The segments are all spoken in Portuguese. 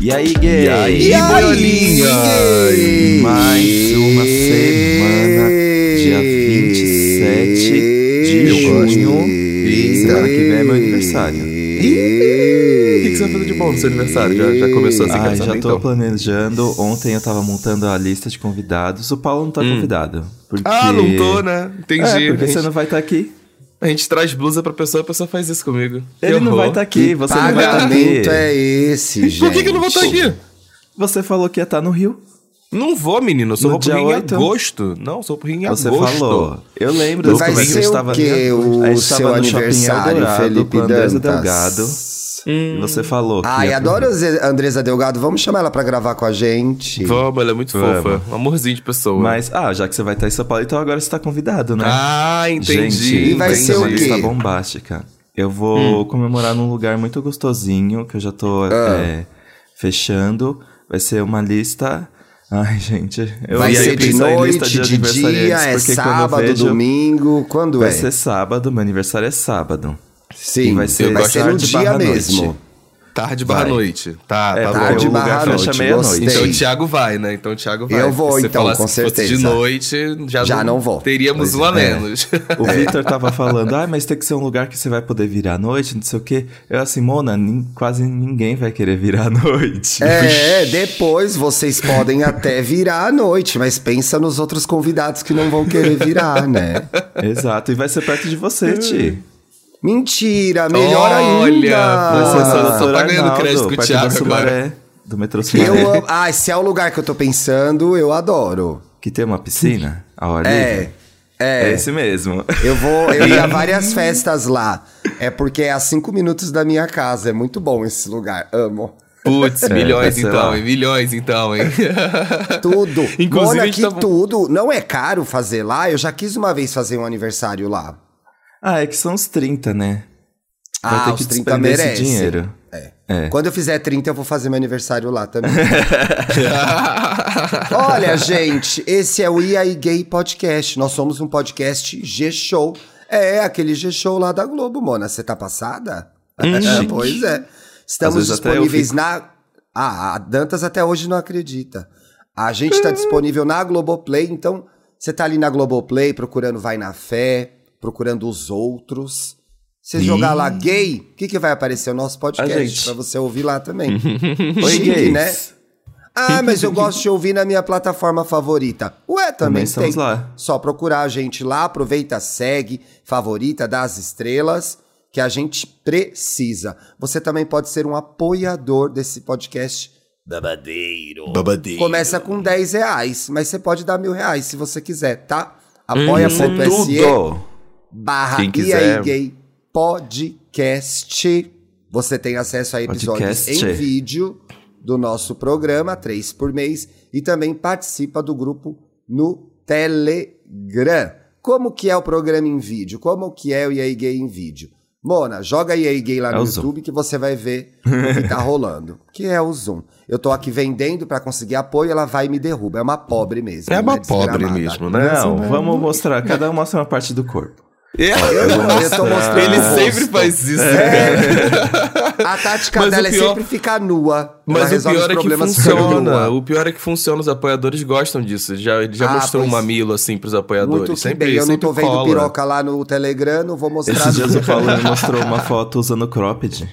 E aí, gay? E aí, E aí? Mais uma semana, dia 27 de Eu junho. E semana que vem é meu aniversário. O que, que você vai fazer de bom no seu aniversário? Já, já começou assim, Ai, já tô então. planejando. Ontem eu tava montando a lista de convidados. O Paulo não tá convidado. Porque... Ah, não tô, né? Entendi. É, porque gente, você não vai estar aqui. A gente traz blusa pra pessoa, a pessoa faz isso comigo. Que Ele não vai estar aqui, você não vai estar aqui. Pagamento é esse, gente? Por que, que eu não vou estar aqui? Você falou que ia estar no Rio. Não vou, menino. Eu só No vou pro Rio em 8? agosto. Não, sou pro Rio em Você agosto. falou. Eu lembro. Vai que ser gente o tava- quê, o seu tava no shopping aniversário, Eldorado Felipe com a Delgado. E você falou Ai, adoro a Andresa Delgado. Vamos chamar ela pra gravar com a gente. Vamos, ela é muito Vamos. fofa. Um amorzinho de pessoa. Mas, ah, já que você vai estar em São Paulo, então agora você tá convidado, né? Ah, entendi. Gente, E vai ser o lista quê? bombástica. Eu Hum. vou comemorar num lugar muito gostosinho, que eu já tô Ah. é, fechando. Vai ser uma lista... Ai, gente... Eu Vai ia ser de noite, lista de, aniversariantes, dia, é porque quando eu sábado, vejo- domingo. Quando Vai é? ser sábado, meu aniversário é sábado. Sim, vai ser vai ser no dia mesmo. noite. Tarde barra Vai. noite. Tá, É, tá Tarde bom. barra noite, meia-noite. gostei. Então o Thiago vai, né? Então o Thiago vai. Eu vou, então, falasse com fosse de certeza. noite, já, Já não vou. Teríamos Pois um a é. menos. O Victor tava falando, ah, mas tem que ser um lugar que você vai poder virar à noite, não sei o quê. Eu assim, Mona, quase ninguém vai querer virar à noite. É, depois vocês podem até virar à noite, mas pensa nos outros convidados que não vão querer virar, né? Exato, e vai ser perto de você, Ti. Mentira, melhor Olha, no eu Dr. tô pagando Arnaldo, crédito com o Thiago Sumaré, do metrô. Eu amo. Ah, se é o lugar que eu tô pensando, eu adoro. Que tem uma piscina ao ar É, é. É esse mesmo. Eu vou, eu ia a várias festas lá. É porque é a cinco minutos da minha casa. É muito bom esse lugar. Amo. Putz, vai milhões ser então, hein? Milhões então, hein? Tudo. Inclusive, Mona, a que tava- tudo. Não é caro fazer lá. Eu já quis uma vez fazer um aniversário lá. Ah, é que são os 30, né? Vai ah, ter os que 30 despender esse merece. dinheiro. É. É. Quando eu fizer 30, eu vou fazer meu aniversário lá também. Olha, gente, esse é o IAI Gay Podcast. Nós somos um podcast G-Show. É, aquele G-Show lá da Globo, Mona. Você tá passada? É, pois é. Estamos disponíveis na. Ah, a Dantas até hoje não acredita. A gente tá disponível na Globoplay, então você tá ali na Globoplay procurando Vai na Fé, procurando os outros. Você jogar lá gay, o que, que vai aparecer? O nosso podcast pra você ouvir lá também. Oi, Chique, gays. né? Ah, mas eu gosto de ouvir na minha plataforma favorita. Ué, também, Também tem. lá. Só procurar a gente lá, aproveita, segue, favorita, dá as estrelas, que a gente precisa. Você também pode ser um apoiador desse podcast babadeiro. Babadeiro. Começa com 10 reais, mas você pode dar mil reais se você quiser, tá? Apoia.se tudo. Barra Quem e aí gay podcast. Você tem acesso a episódios Podcast. em vídeo do nosso programa, três por mês, e também participa do grupo no Telegram. Como que é o programa em vídeo? Como que é o EA Gay em vídeo? Mona, joga EA Gay lá É no o Zoom. YouTube que você vai ver o que tá rolando. Que é o Zoom. Eu tô aqui vendendo pra conseguir apoio, ela vai e me derruba. É uma pobre mesmo. É uma mulher pobre mesmo, né? Não, vamos mostrar. Cada um mostra uma parte do corpo. É. Eu, não, eu tô mostrando Ele sempre faz isso. A tática Mas dela pior- é sempre ficar nua. Mas o pior é que funciona. O pior é que funciona. Os apoiadores gostam disso. Já, ele já Ah, mostrou um mamilo assim pros apoiadores. Muito sempre, bem. Eu não sempre tô vendo cola. piroca lá no Telegram, não vou mostrar. Esses dias o Paulo me mostrou uma foto usando cropped.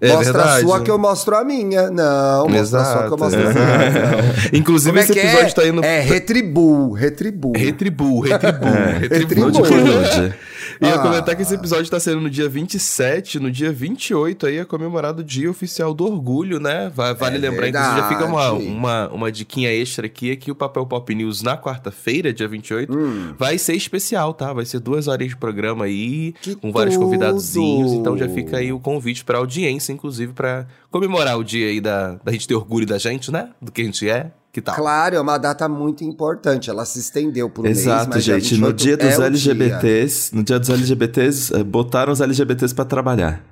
É mostra verdade. a sua que eu mostro a minha. Não, mostra a sua que eu mostro a minha. Não. Inclusive, é esse que episódio é? tá indo. É retribu, retribu. Retribu, retribu, Retribu. retribu. Nude. E eu Ah. comentar que esse episódio tá sendo no dia 27, no dia 28 aí é comemorado o Dia Oficial do Orgulho, né? Va- Vale É lembrar, inclusive, já fica uma, verdade. uma, uma diquinha extra aqui, é que o Papel Pop News na quarta-feira, dia 28, Hum. vai ser especial, tá? Vai ser duas horas de programa aí, Que com vários tudo! convidadozinhos, então já fica aí o convite pra audiência, inclusive, pra comemorar o dia aí da, da gente ter orgulho da gente, né? Do que a gente é, que tal? Claro, é uma data muito importante. Ela se estendeu por um mês, Exato, mas dia gente. No 28 dia dos é o dia. LGBTs, no dia dos LGBTs, eh, botaram os LGBTs pra trabalhar.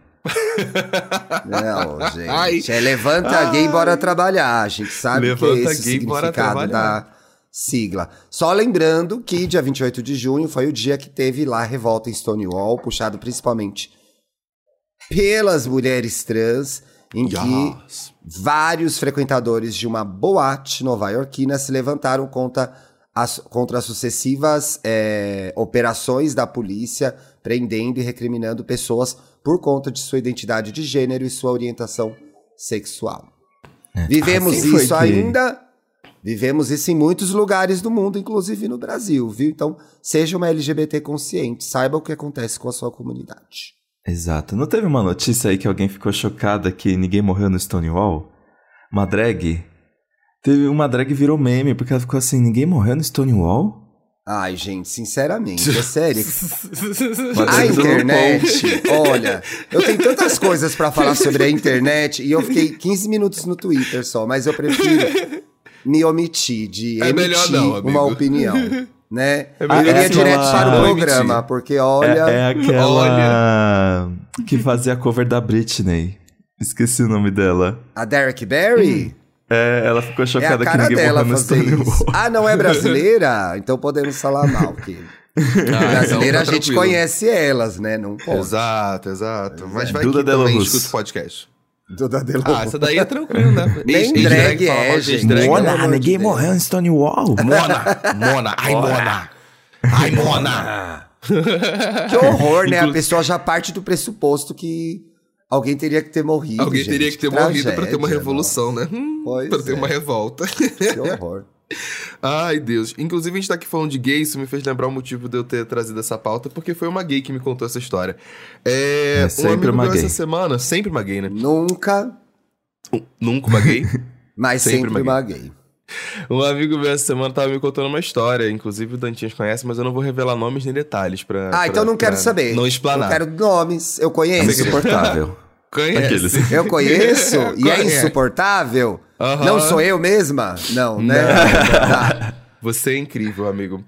Não, gente. Ai. É levanta gay, bora trabalhar. A gente sabe que Levanta é esse o gay, significado da sigla. Só lembrando que dia 28 de junho foi o dia que teve lá a revolta em Stonewall, puxado principalmente pelas mulheres trans. em que Yes. Vários frequentadores de uma boate nova-iorquina se levantaram contra as, contra as sucessivas é, operações da polícia, prendendo e recriminando pessoas por conta de sua identidade de gênero e sua orientação sexual. Vivemos Ah, quem foi isso que- ainda. Vivemos isso em muitos lugares do mundo, inclusive no Brasil, viu? Então, seja uma LGBT consciente, saiba o que acontece com a sua comunidade. Exato. Não teve uma notícia aí que alguém ficou chocada que ninguém morreu no Stonewall? Uma drag? Teve uma drag virou meme, porque ela ficou assim, ninguém morreu no Stonewall? Ai, gente, sinceramente, é sério. A internet, olha, eu tenho tantas coisas pra falar sobre a internet e eu fiquei 15 minutos no Twitter só, mas eu prefiro me omitir de É melhor emitir não, uma opinião, né? É eu melhor iria direto para o programa, porque olha, É, é aquela que fazia a cover da Britney. Esqueci o nome dela. a Derek Barry É, ela ficou é a chocada que cara ninguém dela morreu no Stonewall. Ah, não é brasileira? Então podemos falar mal, que Ah, brasileira então a gente tranquilo. conhece elas, né? Não pode. Exato, exato. Mas é. vai Duda que também escuta o podcast. Duda Delo. Ah, essa daí é tranquilo, né? Nem Ex- drag é, gente. Mona, de ninguém morreu no Stonewall. Mona, Mona, ai Mona. Ai Mona. Que horror, né? A pessoa já parte do pressuposto que alguém teria que ter morrido. Alguém gente. teria que ter morrido pra ter uma revolução, né? Hum, Pois pra ter é. uma revolta. Que horror. Ai, Deus. Inclusive, a gente tá aqui falando de gay, isso me fez lembrar o motivo de eu ter trazido essa pauta, porque foi uma gay que me contou essa história. É, É um sempre amigo uma meu gay. essa semana, sempre uma gay, né? Nunca, Um- Nunca uma gay. mas Sempre sempre, uma uma gay. um amigo meu essa semana tava me contando uma história, inclusive o Dantinhas conhece, mas eu não vou revelar nomes nem detalhes pra. Ah, pra- então não quero saber. Não explanar. Não quero nomes. Eu conheço. Insuportável. Conhece. Aqueles. Eu conheço e é insuportável. Aham. Não sou eu mesma? Não, né? Tá. Você é incrível, amigo.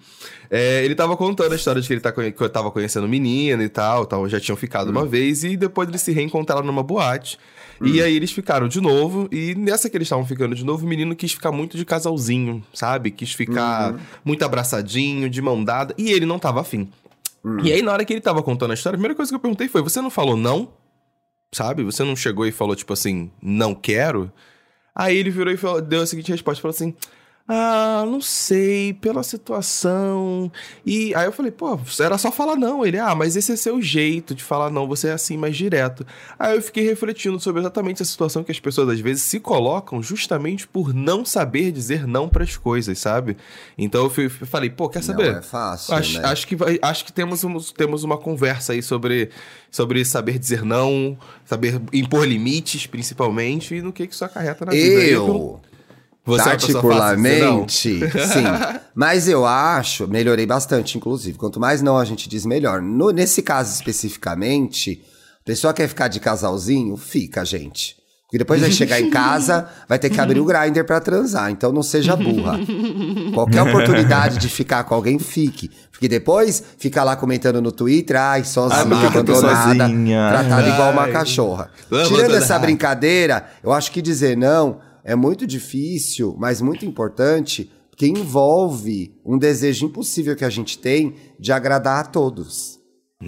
É, ele tava contando a história de que ele tá, que eu tava conhecendo menina e tal, tal, já tinham ficado Hum. uma vez, e depois eles se reencontraram numa boate. E aí eles ficaram de novo, e nessa que eles estavam ficando de novo, o menino quis ficar muito de casalzinho, sabe? Quis Uhum. ficar muito abraçadinho, de mão dada, e ele não tava afim. Hum. E aí, na hora que ele tava contando a história, a primeira coisa que eu perguntei foi: você não falou não? Sabe? Você não chegou e falou, tipo assim, não quero? Aí ele virou e falou- deu a seguinte resposta: falou assim. Ah, não sei, pela situação. E aí eu falei, pô, era só falar não. Ele, ah, mas esse é seu jeito de falar não, você é assim mais direto. Aí eu fiquei refletindo sobre exatamente a situação que as pessoas às vezes se colocam justamente por não saber dizer não pras coisas, sabe? Então eu, fui- eu falei, pô, quer saber? Não é fácil, Acho, né? acho que, acho que temos, um- temos uma conversa aí sobre, sobre saber dizer não, saber impor limites, principalmente, e no que, que isso acarreta na vida. Eu, você é particularmente, sim. Mas eu acho, melhorei bastante, inclusive. Quanto mais não a gente diz, melhor. No- nesse caso especificamente, a pessoa quer ficar de casalzinho, fica, gente. Porque depois vai chegar em casa, vai ter que abrir o grinder pra transar. Então não seja burra. Qualquer oportunidade de ficar com alguém, fique. Porque depois fica lá comentando no Twitter, ai, sozinha, Ai, tô abandonada, tratada igual uma cachorra. Tirando essa brincadeira, eu acho que dizer não é muito difícil, mas muito importante, porque envolve um desejo impossível que a gente tem de agradar a todos.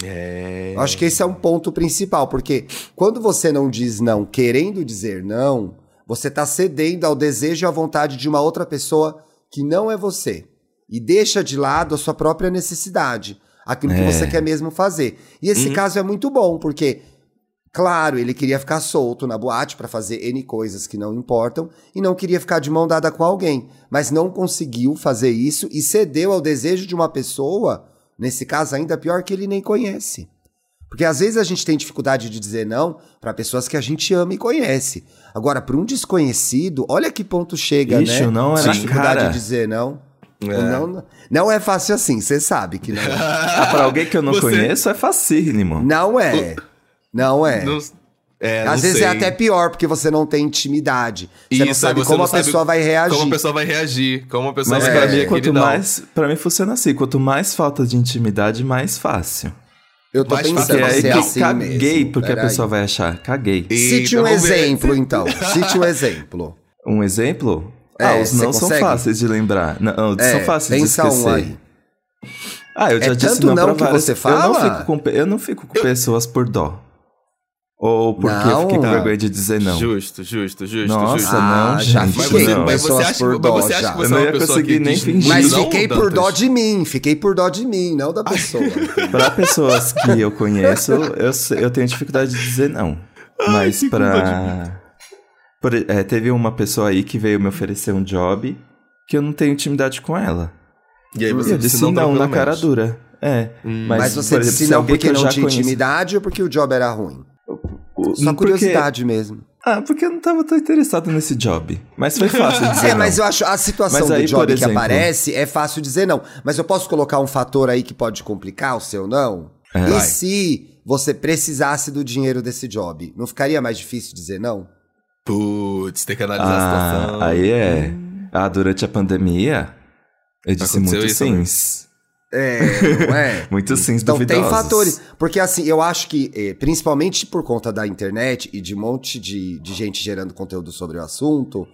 É. Acho que esse é um ponto principal, porque quando você não diz não querendo dizer não, você está cedendo ao desejo e à vontade de uma outra pessoa que não é você. E deixa de lado a sua própria necessidade, aquilo que É. você quer mesmo fazer. E esse caso é muito bom, porque, claro, ele queria ficar solto na boate para fazer N coisas que não importam e não queria ficar de mão dada com alguém, mas não conseguiu fazer isso e cedeu ao desejo de uma pessoa, nesse caso ainda pior, que ele nem conhece. Porque às vezes a gente tem dificuldade de dizer não para pessoas que a gente ama e conhece. Agora, para um desconhecido, olha que ponto chega, Ixi, né? não é A na dificuldade cara. de dizer não. É. Não, não é fácil assim, você sabe que não é. Ah, pra alguém que eu não Você- conheço é facílimo. Não é. Não é. Não- é, não Às vezes sei. é até pior, porque você não tem intimidade. Você não Isso, sabe aí você como não a sabe pessoa vai reagir. Como a pessoa vai reagir, como a pessoa Mas vai pra reagir. mim, quanto não. mais. Pra mim funciona assim: quanto mais falta de intimidade, mais fácil. Eu tô Mais pensando Porque é aí ser que assim caguei, mesmo. porque a Peraí. pessoa vai achar. Caguei. E- Cite um Eita, exemplo, então. Cite um exemplo. Um exemplo? É, ah, os não são consegue? fáceis de lembrar. Não, É, são fáceis de pensa um esquecer. aí. Ah, eu já É disse tanto não, não pra que várias- você Eu não fala? fico com, eu não fico com pessoas por dó. Ou porque eu Não. fiquei com vergonha de dizer não? Justo, justo, justo, Nossa, justo. não, Ah, já gente. Mas você, não. mas você acha, por mas dó você acha que você Eu não é uma ia pessoa conseguir que nem fingir. Mas não, fiquei por Dantas? dó de mim, fiquei por dó de mim, não da pessoa. Pra pessoas que eu conheço, eu, eu tenho dificuldade de dizer não. Mas que pra. Por, é, teve uma pessoa aí que veio me oferecer um job que eu não tenho intimidade com ela. E aí E você eu disse não, na cara dura. É. Hum. Mas, Mas, você por exemplo, disse se não porque que eu não tinha conheço- intimidade ou porque o job era ruim? Só porque- curiosidade mesmo. Ah, porque eu não tava tão interessado nesse job. Mas foi fácil dizer É, não. mas eu acho a situação aí, do job por que exemplo- aparece é fácil dizer não. Mas eu posso colocar um fator aí que pode complicar o seu não? É. E Vai. se você precisasse do dinheiro desse job? Não ficaria mais difícil dizer não? Putz, tem que analisar a Ah, situação. aí é. Ah, durante a pandemia, eu disse Aconteceu muito isso também. É, não é? Muito sims Então tem duvidosos. fatores. Porque assim, eu acho que, eh, principalmente por conta da internet e de um monte de, de gente gerando conteúdo sobre o assunto,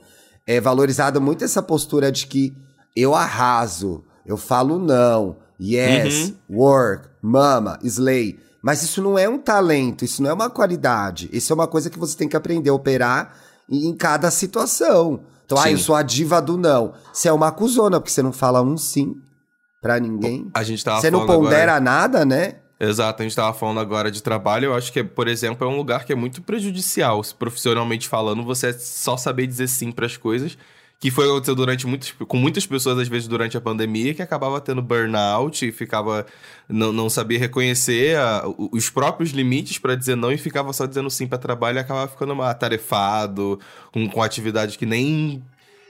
é valorizada muito essa postura de que eu arraso, eu falo não, yes, work, mama, slay. Mas isso não é um talento, isso não é uma qualidade. Isso é uma coisa que você tem que aprender a operar em cada situação. Então, ah, Sim. eu sou a diva do não. Você é uma cuzona, porque você não fala um sim pra ninguém. A gente tava Você não pondera agora... nada, né? Exato, a gente tava falando agora de trabalho, eu acho que, por exemplo, é um lugar que é muito prejudicial, se profissionalmente falando, você é só saber dizer sim pras coisas, que foi aconteceu durante muitas, com muitas pessoas, às vezes, durante a pandemia, que acabava tendo burnout e ficava, não, não sabia reconhecer a- os próprios limites pra dizer não e ficava só dizendo sim pra trabalho e acabava ficando atarefado, com, com atividade que nem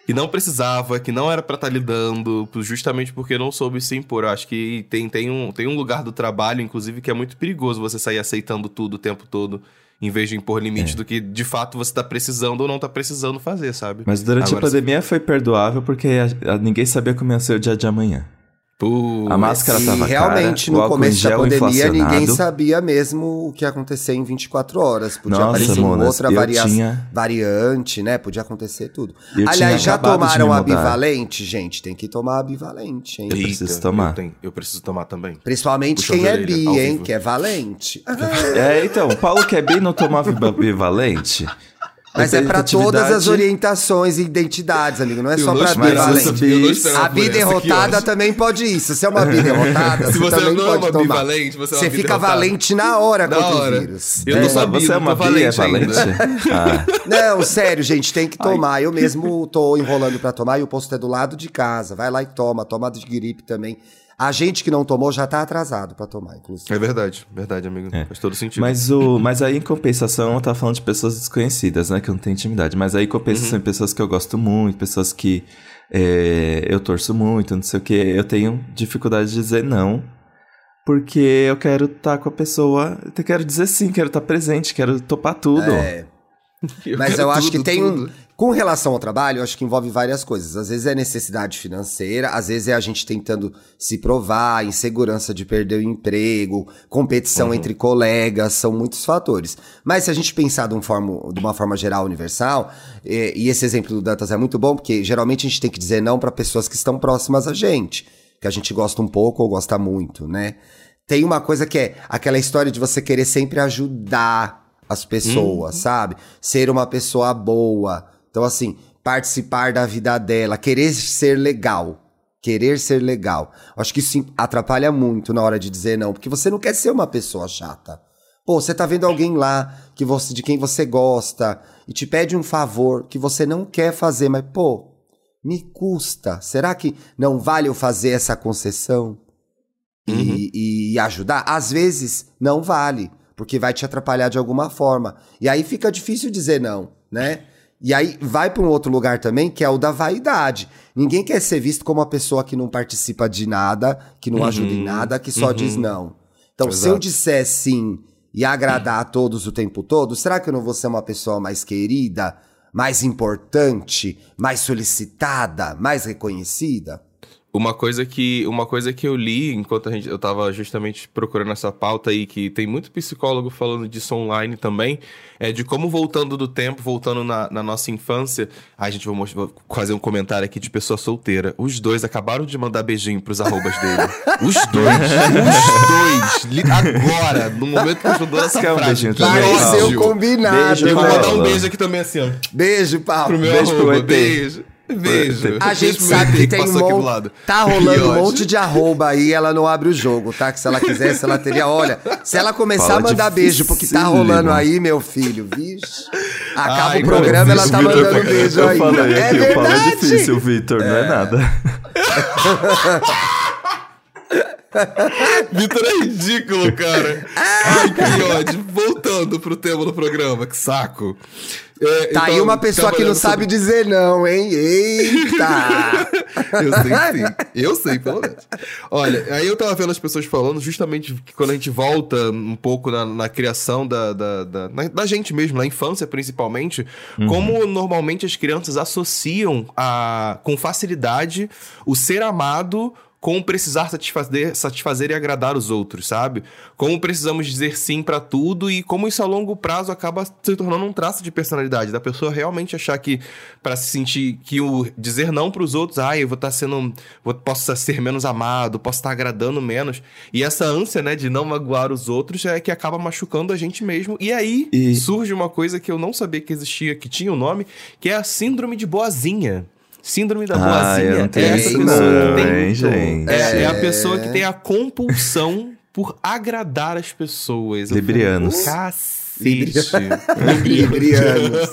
que não precisava, que não era pra estar lidando, justamente porque não soube se impor. Eu acho que tem, tem, um, tem um lugar do trabalho, inclusive, que é muito perigoso você sair aceitando tudo o tempo todo, em vez de impor limites É. do que de fato você tá precisando ou não tá precisando fazer, sabe? Mas durante Agora, a pandemia foi perdoável porque a- a- ninguém sabia como ia ser o dia de amanhã. Putz. A máscara e tava realmente, cara, no começo da pandemia, ninguém sabia mesmo o que ia acontecer em 24 horas. Podia Nossa, aparecer Monas, outra varia- tinha- variante, né? Podia acontecer tudo. Eu Aliás, já tomaram ambivalente, gente? Tem que tomar ambivalente, hein? Eu preciso tomar. Eu, tenho- eu preciso tomar também. Principalmente Puxa quem é bi, hein? Que é valente. É, então, o Paulo que é bem não tomava bivalente. Mas é pra todas as orientações e identidades, amigo. Não é Eu só Mas bivalente. esperava A por bi essa, que derrotada ódio. também pode ir. Se você é uma bi derrotada, Se você, você também não é pode uma tomar. bivalente, você é uma bi fica valente na hora Na contra hora. o vírus. Eu É. não sabia, Você é uma é valente valente? ainda. Ah, Não, sério, gente, tem que tomar. Eu mesmo tô enrolando pra tomar e o posto é do lado de casa. Vai lá e toma. Toma de gripe também. A gente que não tomou já tá atrasado pra tomar, inclusive. É verdade, verdade, amigo. É. Faz todo sentido. mas, o, mas aí, em compensação, eu tava falando de pessoas desconhecidas, né? Que eu não tenho intimidade. Mas aí, em compensação, Uhum. pessoas que eu gosto muito, pessoas que é, eu torço muito, não sei o que. Eu tenho dificuldade de dizer não. Porque eu quero estar com a pessoa. Eu quero dizer sim, quero estar presente, quero topar tudo. É. Mas quero eu acho que tudo, tem tudo. um. Com relação ao trabalho, eu acho que envolve várias coisas. Às vezes é necessidade financeira, às vezes é a gente tentando se provar, insegurança de perder o emprego, competição Uhum. entre colegas, são muitos fatores. Mas se a gente pensar de, um forma, de uma forma geral, universal, eh, e esse exemplo do Dantas é muito bom, porque geralmente a gente tem que dizer não para pessoas que estão próximas a gente, que a gente gosta um pouco ou gosta muito, né? Tem uma coisa que é aquela história de você querer sempre ajudar as pessoas, sabe? Ser uma pessoa boa. Então, assim, participar da vida dela, querer ser legal. Querer ser legal. Acho que isso atrapalha muito na hora de dizer não, porque você não quer ser uma pessoa chata. Pô, você tá vendo alguém lá que você, de quem você gosta e te pede um favor que você não quer fazer, mas pô, me custa. Será que não vale eu fazer essa concessão? e, e ajudar, às vezes não vale, porque vai te atrapalhar de alguma forma. E aí fica difícil dizer não, né? E aí vai para um outro lugar também, que é o da vaidade. Ninguém quer ser visto como uma pessoa que não participa de nada, que não ajuda em nada, que só diz não. Então, se eu Exato. disser sim e agradar a todos o tempo todo, será que eu não vou ser uma pessoa mais querida, mais importante, mais solicitada, mais reconhecida? Uma coisa que, uma coisa que eu li enquanto a gente, eu tava justamente procurando essa pauta aí, que tem muito psicólogo falando disso online também, é de como voltando do tempo, voltando na, na nossa infância. Ai, gente, vou, mostrar, vou fazer um comentário aqui de pessoa solteira. Os dois acabaram de mandar beijinho pros arrobas dele. Os dois, os dois. Agora, no momento que eu estou dando essa um frase. beijinho também, Pareceu combinado. Beijo, Eu vou mandar um beijo aqui também assim, ó. Beijo, Paulo. Pro meu Beijo pro arroba. Beijo. Beijo. A gente sabe que tem um monte. lado. Tá rolando um monte de arroba aí, ela não abre o jogo, tá? Que se ela quisesse, ela teria. Olha, se ela começar Fala a mandar beijo porque tá rolando aí, meu filho, vixe. Acaba Ai, o programa, ela tá Vitor, mandando beijo eu aí. falei É aqui, o Paulo é verdade. difícil, Vitor, não é nada. Vitor é ridículo, cara. Ai, que ódio. Voltando pro tema do programa, que saco. É, Tá aí então, uma pessoa que não sabe dizer não, hein? Eita! Eu sei sim. Eu sei, pelo menos. Olha, aí eu tava vendo as pessoas falando justamente que quando a gente volta um pouco na, na criação da, da, da, na- da gente mesmo, na infância principalmente, como normalmente as crianças associam a, com facilidade o ser amado com precisar satisfazer, satisfazer e agradar os outros, sabe? Como precisamos dizer sim pra tudo e como isso a longo prazo acaba se tornando um traço de personalidade, da pessoa realmente achar que pra se sentir que o dizer não pros outros, ah, eu vou estar sendo, vou, posso ser menos amado, posso estar agradando menos. E essa ânsia, né, de não magoar os outros é que acaba machucando a gente mesmo. E aí E- surge uma coisa que eu não sabia que existia, que tinha o um nome, que é a síndrome de boazinha. Síndrome da Ah, boazinha. não é essa isso pessoa não, que tem hein, gente? é, é a É. pessoa que tem a compulsão por agradar as pessoas. Librianos. Cacete. Librianos.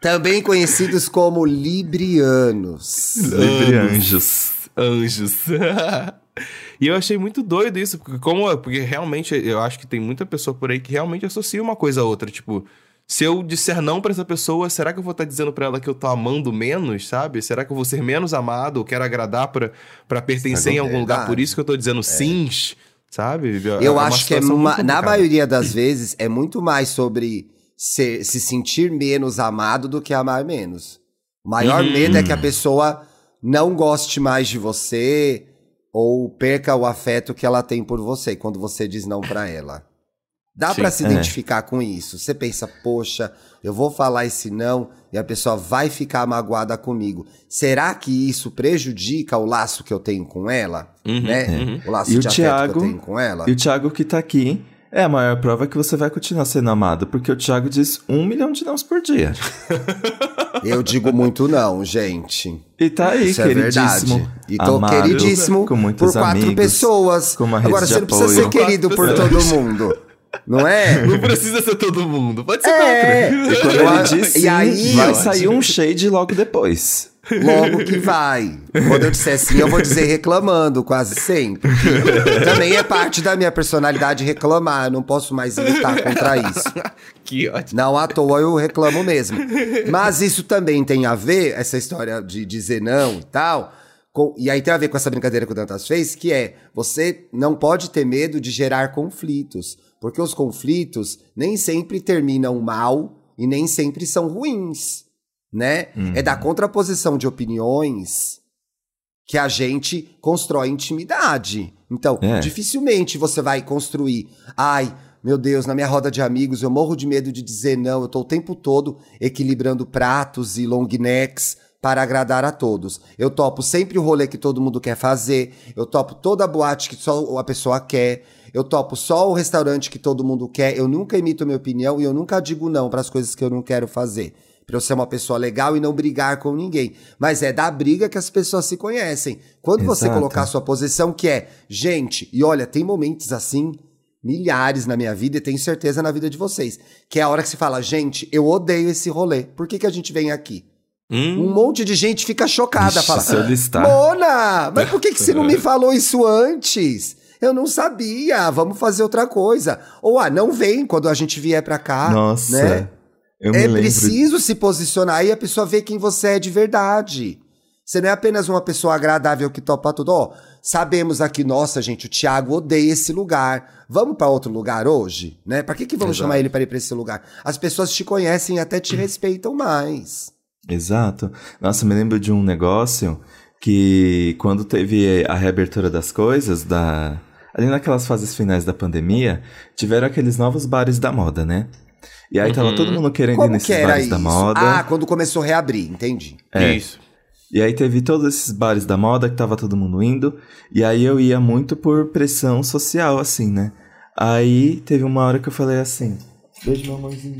Também conhecidos como Librianos. Librianjos. Anjos. e eu achei muito doido isso, porque como porque realmente eu acho que tem muita pessoa por aí que realmente associa uma coisa a outra, tipo, se eu disser não pra essa pessoa, será que eu vou estar dizendo pra ela que eu tô amando menos, sabe? Será que eu vou ser menos amado, ou quero agradar pra para pertencer em algum lugar, por isso que eu tô dizendo sims, sabe? Eu uma acho que é situação ma- muito na maioria das vezes é muito mais sobre ser- se sentir menos amado do que amar menos. O maior Uhum. medo é que a pessoa não goste mais de você ou perca o afeto que ela tem por você quando você diz não pra ela. Dá pra se é. identificar com isso. Você pensa, poxa, eu vou falar esse não e a pessoa vai ficar magoada comigo. Será que isso prejudica o laço que eu tenho com ela? Uhum, né? uhum. O laço E o de que Thiago- eu tenho com ela? E o Thiago que tá aqui é a maior prova que você vai continuar sendo amado, porque o Thiago diz um milhão de nãos por dia. Eu digo muito não, gente. E tá aí, Isso é queridíssimo. verdade. E tô amado, queridíssimo com por quatro amigos, pessoas. Agora você não precisa ser querido por todo mundo. Não é? Não precisa ser todo mundo, pode ser É. quatro. E quando ele diz e aí, vai sair um shade logo depois. Logo que vai. Quando eu disser sim, eu vou dizer reclamando, quase sempre. Também é parte da minha personalidade reclamar. Eu não posso mais lutar contra isso. Que ótimo. Não à toa eu reclamo mesmo. Mas isso também tem a ver, essa história de dizer não e tal. com- e aí tem a ver com essa brincadeira que o Dantas fez, que é você não pode ter medo de gerar conflitos. Porque os conflitos nem sempre terminam mal e nem sempre são ruins. Né? É da contraposição de opiniões que a gente constrói intimidade. Então, É. dificilmente você vai construir. Ai, meu Deus, na minha roda de amigos, eu morro de medo de dizer não. Eu tô o tempo todo equilibrando pratos e long necks para agradar a todos. Eu topo sempre o rolê que todo mundo quer fazer. Eu topo toda a boate que só a pessoa quer. Eu topo só o restaurante que todo mundo quer. Eu nunca emito minha opinião e eu nunca digo não para as coisas que eu não quero fazer. Pra eu ser uma pessoa legal e não brigar com ninguém. Mas é da briga que as pessoas se conhecem. Quando você Exato. colocar a sua posição, que é, gente, e olha, tem momentos assim, milhares na minha vida e tenho certeza na vida de vocês, que é a hora que se fala, gente, eu odeio esse rolê. Por que, que a gente vem aqui? Hum, Um monte de gente fica chocada, Ixi, fala. Mona, mas por que, que você não me falou isso antes? Eu não sabia, vamos fazer outra coisa. Ou, ah, não vem quando a gente vier pra cá. Nossa, né? eu É preciso se posicionar e a pessoa vê quem você é de verdade. Você não é apenas uma pessoa agradável que topa tudo. Ó, sabemos aqui, nossa, gente, o Thiago odeia esse lugar. Vamos pra outro lugar hoje, né? Pra que, que vamos Exato. chamar ele para ir pra esse lugar? As pessoas te conhecem e até te respeitam mais. Exato. Nossa, me lembro de um negócio que quando teve a reabertura das coisas, da ali naquelas fases finais da pandemia, tiveram aqueles novos bares da moda, né? E aí tava Uhum. todo mundo querendo ir Como nesses que era bares isso? da moda. Ah, quando começou a reabrir, entendi. É. Isso. E aí teve todos esses bares da moda que tava todo mundo indo. E aí eu ia muito por pressão social, assim, né? Aí teve uma hora que eu falei assim: beijo, meu amorzinho.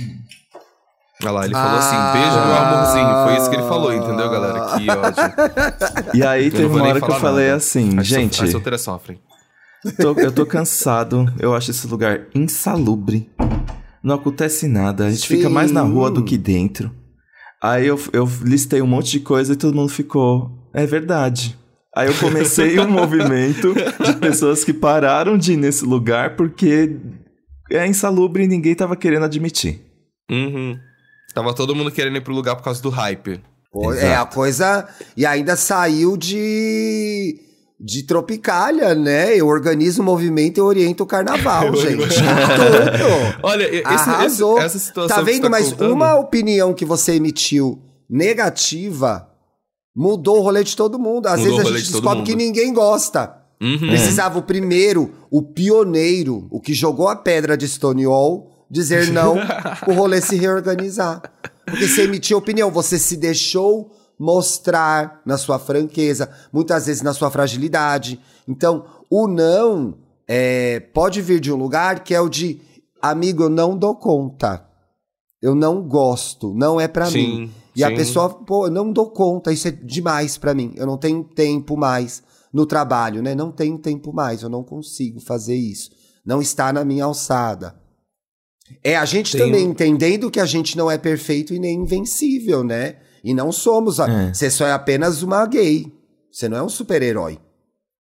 Olha lá, ele falou Ah. assim, beijo meu amorzinho. Foi isso que ele falou, entendeu, galera? Que ódio. E aí Eu teve uma hora que eu falei nada. assim: As gente, so- As solteiras sofrem. Tô- eu tô cansado, eu acho esse lugar insalubre. Não acontece nada, a gente fica mais na rua do que dentro. Aí eu, eu listei um monte de coisa e todo mundo ficou. É verdade. Aí eu comecei um movimento de pessoas que pararam de ir nesse lugar porque é insalubre e ninguém tava querendo admitir. Uhum. Tava todo mundo querendo ir pro lugar por causa do hype. Pô, é a coisa. E ainda saiu de. De Tropicália, né? Eu organizo o movimento e oriento o carnaval, gente. Tudo. Olha, esse, Arrasou. esse- essa situação tá vendo? Mas contando- uma opinião que você emitiu negativa mudou o rolê de todo mundo. Às Mudou vezes a gente descobre que ninguém gosta. Uhum. Precisava o primeiro, o pioneiro, o que jogou a pedra de Stonewall, dizer não, o rolê se reorganizar. Porque você emitiu opinião, você se deixou mostrar na sua franqueza, muitas vezes na sua fragilidade. Então, o não é, pode vir de um lugar que é o de amigo, eu não dou conta. Eu não gosto, não é pra Sim, mim. E a sim. pessoa, pô, eu não dou conta, isso é demais pra mim. Eu não tenho tempo mais no trabalho, né? Não tenho tempo mais, eu não consigo fazer isso. Não está na minha alçada. É a gente Tem- também entendendo que a gente não é perfeito e nem invencível, né? E não somos. É. Você só é apenas uma gay. Você não é um super-herói.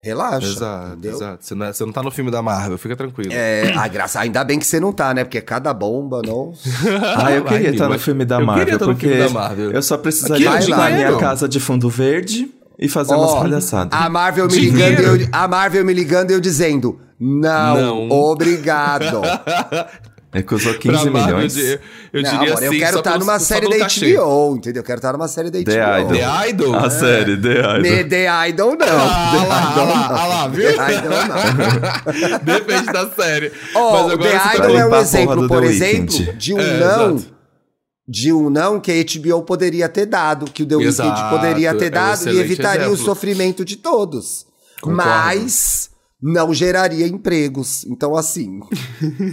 Relaxa. Exato, entendeu? exato. Você não, é- você não tá no filme da Marvel, fica tranquilo. É, a graça, ainda bem que você não tá, né? Porque cada bomba, não. Ah, eu queria estar no mas filme da eu Marvel, queria estar no porque filme da Marvel. eu só precisaria Aqui, ficar na minha casa de fundo verde e fazer umas Ó, palhaçadas. A Marvel me Dinheiro. ligando, e eu, a Marvel me ligando e eu dizendo: não, Não. obrigado. Recusou Pra 15 Marvel, milhões. Eu, eu não, diria amor, eu assim, quero só estar pelo- numa série da cachê. HBO, entendeu? Eu quero estar numa série da HBO. The Idol. The Idol? A série, The Idol. Me- The Idol não. Ah, lá, ah lá, ah lá, viu? The Idol não. Depende da série. O agora The tá Idol é um exemplo, por The exemplo, de um É, não. exato. De um não que a HBO poderia ter dado, que o The Weeknd Exato, poderia ter é um dado e evitaria o exemplo. sofrimento de todos. Concordo. Mas não geraria empregos. Então, assim.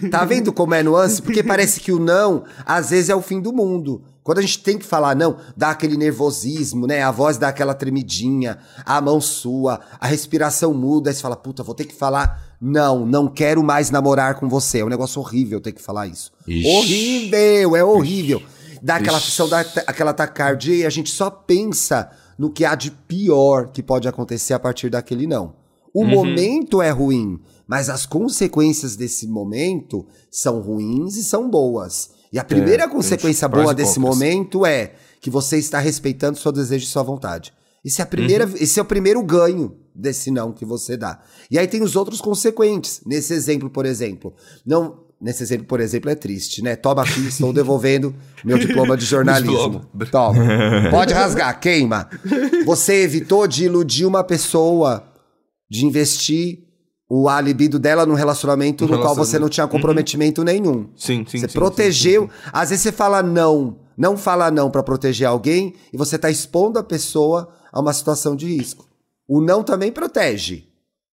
tá vendo como é nuance? Porque parece que o não, às vezes, é o fim do mundo. Quando a gente tem que falar não, dá aquele nervosismo, né? A voz dá aquela tremidinha, a mão sua, a respiração muda, aí você fala, puta, vou ter que falar. Não, não quero mais namorar com você. É um negócio horrível ter que falar isso. Ixi. Horrível, é horrível. Dá aquela Ixi. dá aquela taquicardia e a gente só pensa no que há de pior que pode acontecer a partir daquele não. O momento é ruim, mas as consequências desse momento são ruins e são boas. E a primeira consequência prós boa desse momento é que você está respeitando seu desejo e sua vontade. Esse é, a primeira, esse é o primeiro ganho desse não que você dá. E aí tem os outros consequentes. Nesse exemplo, por exemplo, não. Nesse exemplo, por exemplo, é triste, né? Toma aqui, estou devolvendo meu diploma de jornalismo. Toma. Pode rasgar, queima. Você evitou de iludir uma pessoa, de investir o a libido dela num relacionamento Um no qual você não tinha comprometimento nenhum. Sim, sim, Você sim, protegeu. sim, sim. Às vezes você fala não, não fala não pra proteger alguém e você tá expondo a pessoa a uma situação de risco. O não também protege.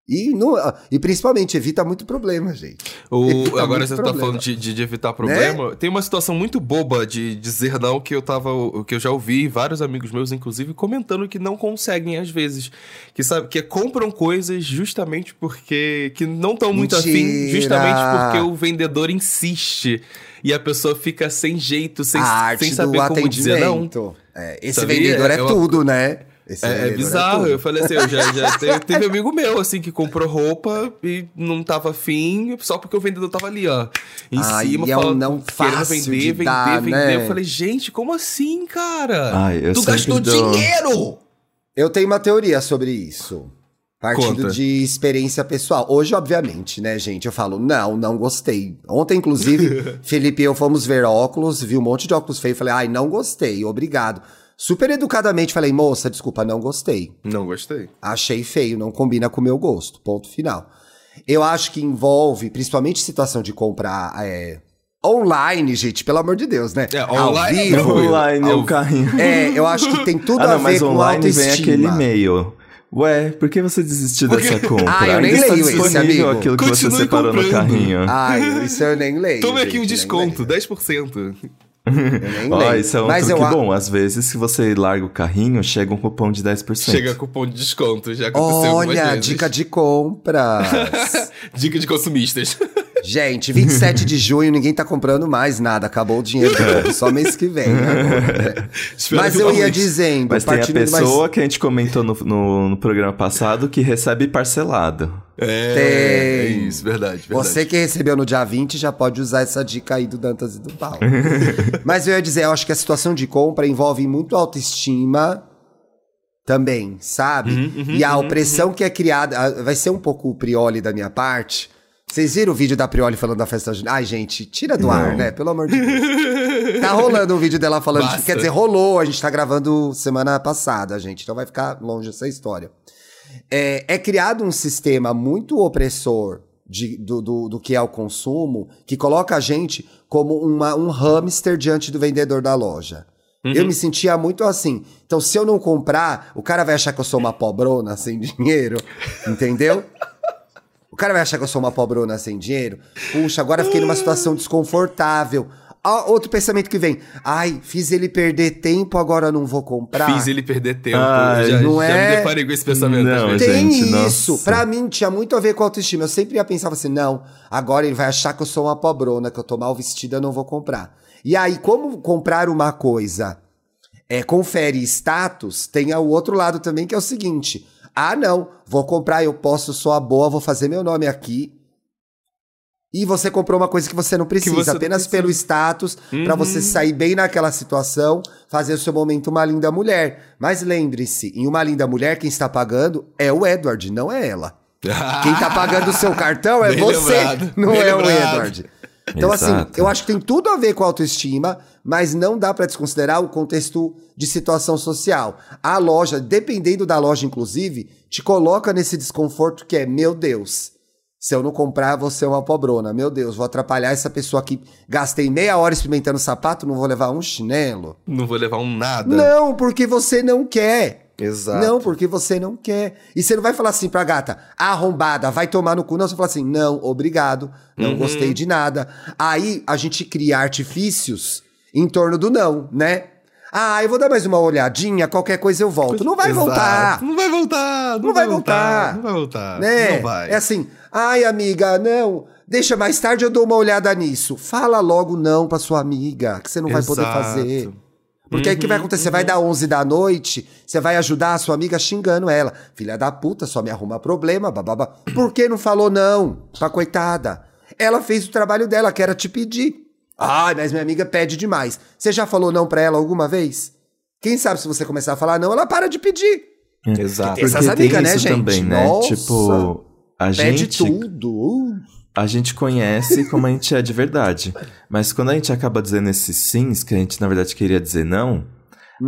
E, não, e principalmente evita muito problema, gente. O- Evita agora você tá problema. falando de, de- de evitar problema. Tem uma situação muito boba de dizer não que eu tava. que eu já ouvi vários amigos meus, inclusive, comentando que não conseguem às vezes. Que sabe, que compram coisas justamente porque. que não estão muito afim, justamente porque o vendedor insiste. E a pessoa fica sem jeito, sem, sem saber como dizer não. É, esse Sabia? vendedor é, É uma- tudo, né? Esse É, é bizarro. tudo. eu falei assim, eu já, já teve, teve amigo meu, assim, que comprou roupa e não tava afim, só porque o vendedor tava ali, ó. Em Ah, cima, e é um falando, não querendo fácil vender, de vender, dar, vender. né? Eu falei, gente, como assim, cara? Ai, eu tu gastou dou- dinheiro! Eu tenho uma teoria sobre isso. Partindo Conta. de experiência pessoal. Hoje, obviamente, né, gente? Eu falo, não, não gostei. Ontem, inclusive, Felipe e eu fomos ver óculos, vi um monte de óculos feios. Falei, ai, não gostei, obrigado. Super educadamente falei, moça, desculpa, não gostei. Não gostei. Achei feio, não combina com o meu gosto. Ponto final. Eu acho que envolve, principalmente situação de comprar é, online, gente, pelo amor de Deus, né? É, Ao online é vivo. tranquilo. Online, Ao- o carrinho. É, eu acho que tem tudo ah, a não, ver mas com online vem autoestima. aquele e-mail. Ué, por que você desistiu dessa compra? Ah, eu nem Ainda leio esse, amigo. aquilo que você separou no comprando. carrinho. Ai, isso eu nem leio. Tome aqui um desconto, leio. 10%. Eu nem Ó, isso é um Mas truque eu bom. Às vezes, se você larga o carrinho, chega um cupom de 10%. Chega cupom de desconto, já aconteceu Olha, dica de compras. Dica de consumistas. Gente, 27 de junho, ninguém tá comprando mais nada. Acabou o dinheiro do povo, só mês que vem. agora, né? Mas eu ia dizendo, Mas tem a do mais- pessoa que a gente comentou no, no, no programa passado que recebe parcelado. É, Tem. é isso, verdade, verdade. Você que recebeu no dia 20 já pode usar essa dica aí do Dantas e do Paulo. Mas eu ia dizer, eu acho que a situação de compra envolve muito autoestima também, sabe? Uhum, e a opressão que é criada, vai ser um pouco o Prioli da minha parte. Vocês viram o vídeo da Prioli falando da festa junina? Ai, gente, tira do ar, né? Pelo amor de Deus. Tá rolando um vídeo dela falando, Basta. quer dizer, rolou, a gente tá gravando semana passada, gente, então vai ficar longe essa história. É, é criado um sistema muito opressor de- do, do, do que é o consumo, que coloca a gente como uma, um hamster diante do vendedor da loja. Eu me sentia muito assim. Então, se eu não comprar, o cara vai achar que eu sou uma pobrona sem dinheiro, entendeu? O cara vai achar que eu sou uma pobrona sem dinheiro. Puxa, agora fiquei numa situação desconfortável. Ó, outro pensamento que vem. Ai, fiz ele perder tempo, agora não vou comprar. Fiz ele perder tempo. Ai, já, não já é? me deparei com esse pensamento. Não, vezes. Tem gente, isso. nossa. Pra mim tinha muito a ver com autoestima. Eu sempre ia pensar assim, não, agora ele vai achar que eu sou uma pobrona, que eu tô mal vestida, eu não vou comprar. E aí, como comprar uma coisa é, confere status, tem o outro lado também, que é o seguinte. Ah, não, vou comprar, eu posso, sou a boa, vou fazer meu nome aqui. E você comprou uma coisa que você não precisa, você apenas precisa. pelo status, pra você sair bem naquela situação, fazer o seu momento uma linda mulher. Mas lembre-se, em uma linda mulher, quem está pagando é o Edward, não é ela. Quem tá pagando o seu cartão é Bem você, lembrado, não é o lembrado. Edward. Então, assim, Exato. eu acho que tem tudo a ver com autoestima, mas não dá pra desconsiderar o contexto de situação social. A loja, dependendo da loja, inclusive, te coloca nesse desconforto que é, meu Deus, se eu não comprar, você é uma pobrona. Meu Deus, vou atrapalhar essa pessoa aqui. Gastei meia hora experimentando sapato, não vou levar um chinelo. Não vou levar um nada. Não, porque você não quer. Exato. Não, porque você não quer. E você não vai falar assim pra gata, arrombada, vai tomar no cu. Não, você fala assim, não, obrigado, não gostei de nada. Aí a gente cria artifícios em torno do não, né? Ah, eu vou dar mais uma olhadinha, qualquer coisa eu volto. Não vai Exato. voltar. Não vai voltar. Não, vai voltar. Não vai voltar. Né? Não vai. É assim, ai amiga, não, deixa mais tarde eu dou uma olhada nisso. Fala logo não pra sua amiga, que você não vai poder Exato. fazer. Porque aí o que vai acontecer? Vai dar 11 da noite, você vai ajudar a sua amiga xingando ela. Filha da puta, só me arruma problema, bababa. Por que não falou não pra coitada? Ela fez o trabalho dela, que era te pedir. Ai, mas minha amiga pede demais. Você já falou não pra ela alguma vez? Quem sabe se você começar a falar não, ela para de pedir. Exato. Tem essas Porque tem amigas, né, isso gente? também, né? Nossa. Tipo, a Pede gente tudo. A gente conhece como a gente é de verdade. Mas quando a gente acaba dizendo esses sims, que a gente na verdade queria dizer não,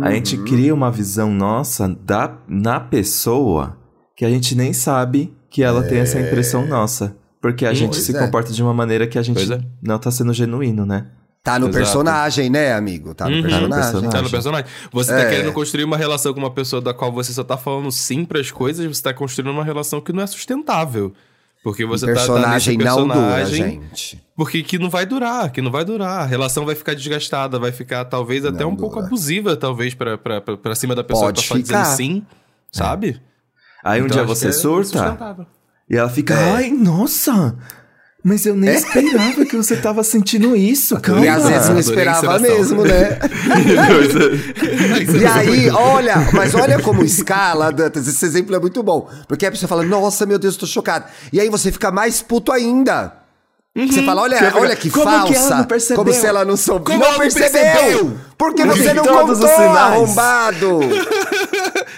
a gente Uhum. cria uma visão nossa da, na pessoa que a gente nem sabe que ela tem essa impressão nossa. Porque a Hum, gente pois se é. comporta de uma maneira que a gente é. não tá sendo genuíno, né? Tá no Exato. personagem, né, amigo? Tá no Uhum. personagem. personagem. Tá no personagem. Você tá É. querendo construir uma relação com uma pessoa da qual você só tá falando sim pras coisas, você tá construindo uma relação que não é sustentável. Porque você tá- tá, personagem não dura, personagem. gente. Porque que não vai durar, que não vai durar. A relação vai ficar desgastada, vai ficar talvez até Não um pouco dura. abusiva, talvez, pra, pra, pra, pra cima da pessoa Pode que tá só ficar. dizendo sim, sabe? Aí um Então, dia você é surta e ela fica, É. ai, nossa! Mas eu nem esperava que você tava sentindo isso, calma. E às vezes não esperava mesmo, né? E aí, olha, mas olha como escala, Dantas, esse exemplo é muito bom. Porque a pessoa fala, nossa, meu Deus, tô chocado. E aí você fica mais puto ainda. Você fala, olha, Você olha que "Como que falsa. ela não percebeu? Como se ela não soube. Como não não percebeu! percebeu? Porque Eu você não todos os contou, sinais. arrombado!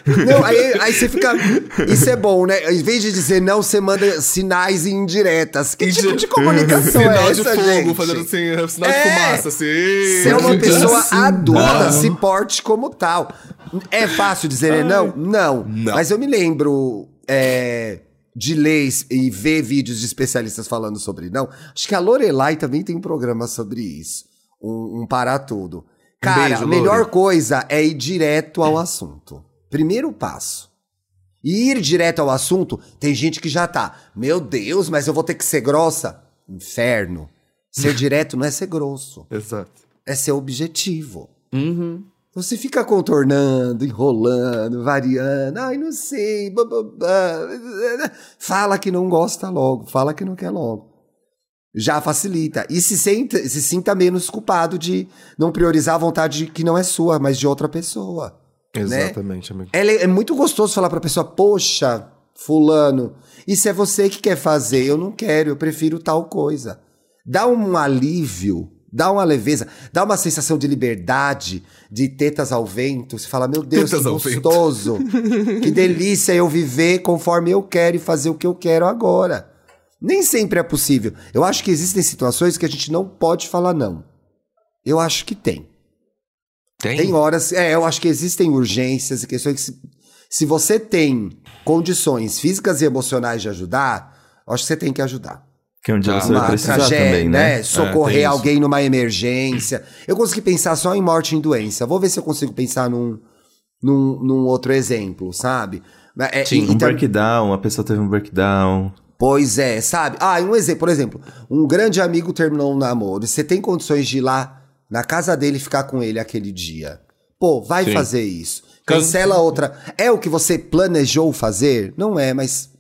Não, aí, aí você fica. Isso é bom, né? Em vez de dizer não, você manda sinais indiretas. Que tipo de comunicação é Sinal essa, de fogo, gente? fazendo assim, sinal de É. fumaça, assim. Você é uma pessoa Assim, adulta, não. se porte como tal. É fácil dizer não? Não. Não. Mas eu me lembro é, de ler e ver vídeos de especialistas falando sobre não. Acho que a Lorelai também tem um programa sobre isso. Um, um parar tudo. Cara, beijo, a melhor Lore. coisa é ir direto ao assunto. Primeiro passo. E ir direto ao assunto, tem gente que já tá. Meu Deus, mas eu vou ter que ser grossa? Inferno. Ser direto não é ser grosso Exato. é ser objetivo. Uhum. Você fica contornando, enrolando, variando. Ai, não sei. blá, blá, blá. Fala que não gosta logo. Fala que não quer logo. Já facilita. E se, senta, se sinta menos culpado de não priorizar a vontade que não é sua, mas de outra pessoa. Exatamente, amigo. É, é muito gostoso falar pra pessoa, poxa, fulano, isso é você que quer fazer, eu não quero, eu prefiro tal coisa. Dá um alívio, dá uma leveza, dá uma sensação de liberdade, de tetas ao vento. Você fala, meu Deus, Tetas que gostoso, que delícia eu viver conforme eu quero e fazer o que eu quero agora. Nem sempre é possível. Eu acho que existem situações que a gente não pode falar não. Eu acho que tem. Tem? Tem horas. É, eu acho que existem urgências e questões que, se, se você tem condições físicas e emocionais de ajudar, eu acho que você tem que ajudar. Que um dia Tá. você vai precisar tragédia, também, né? Socorrer tem isso. alguém numa emergência. Eu consegui pensar só em morte em doença. Vou ver se eu consigo pensar num, num, num outro exemplo, sabe? É, Sim, e- Um e tam- breakdown, a pessoa teve um breakdown. Pois é, sabe? Ah, um exemplo, por exemplo, um grande amigo terminou um namoro. Você tem condições de ir lá na casa dele e ficar com ele aquele dia. Pô, vai Sim. fazer isso. Cancela outra. É o que você planejou fazer? Não é, mas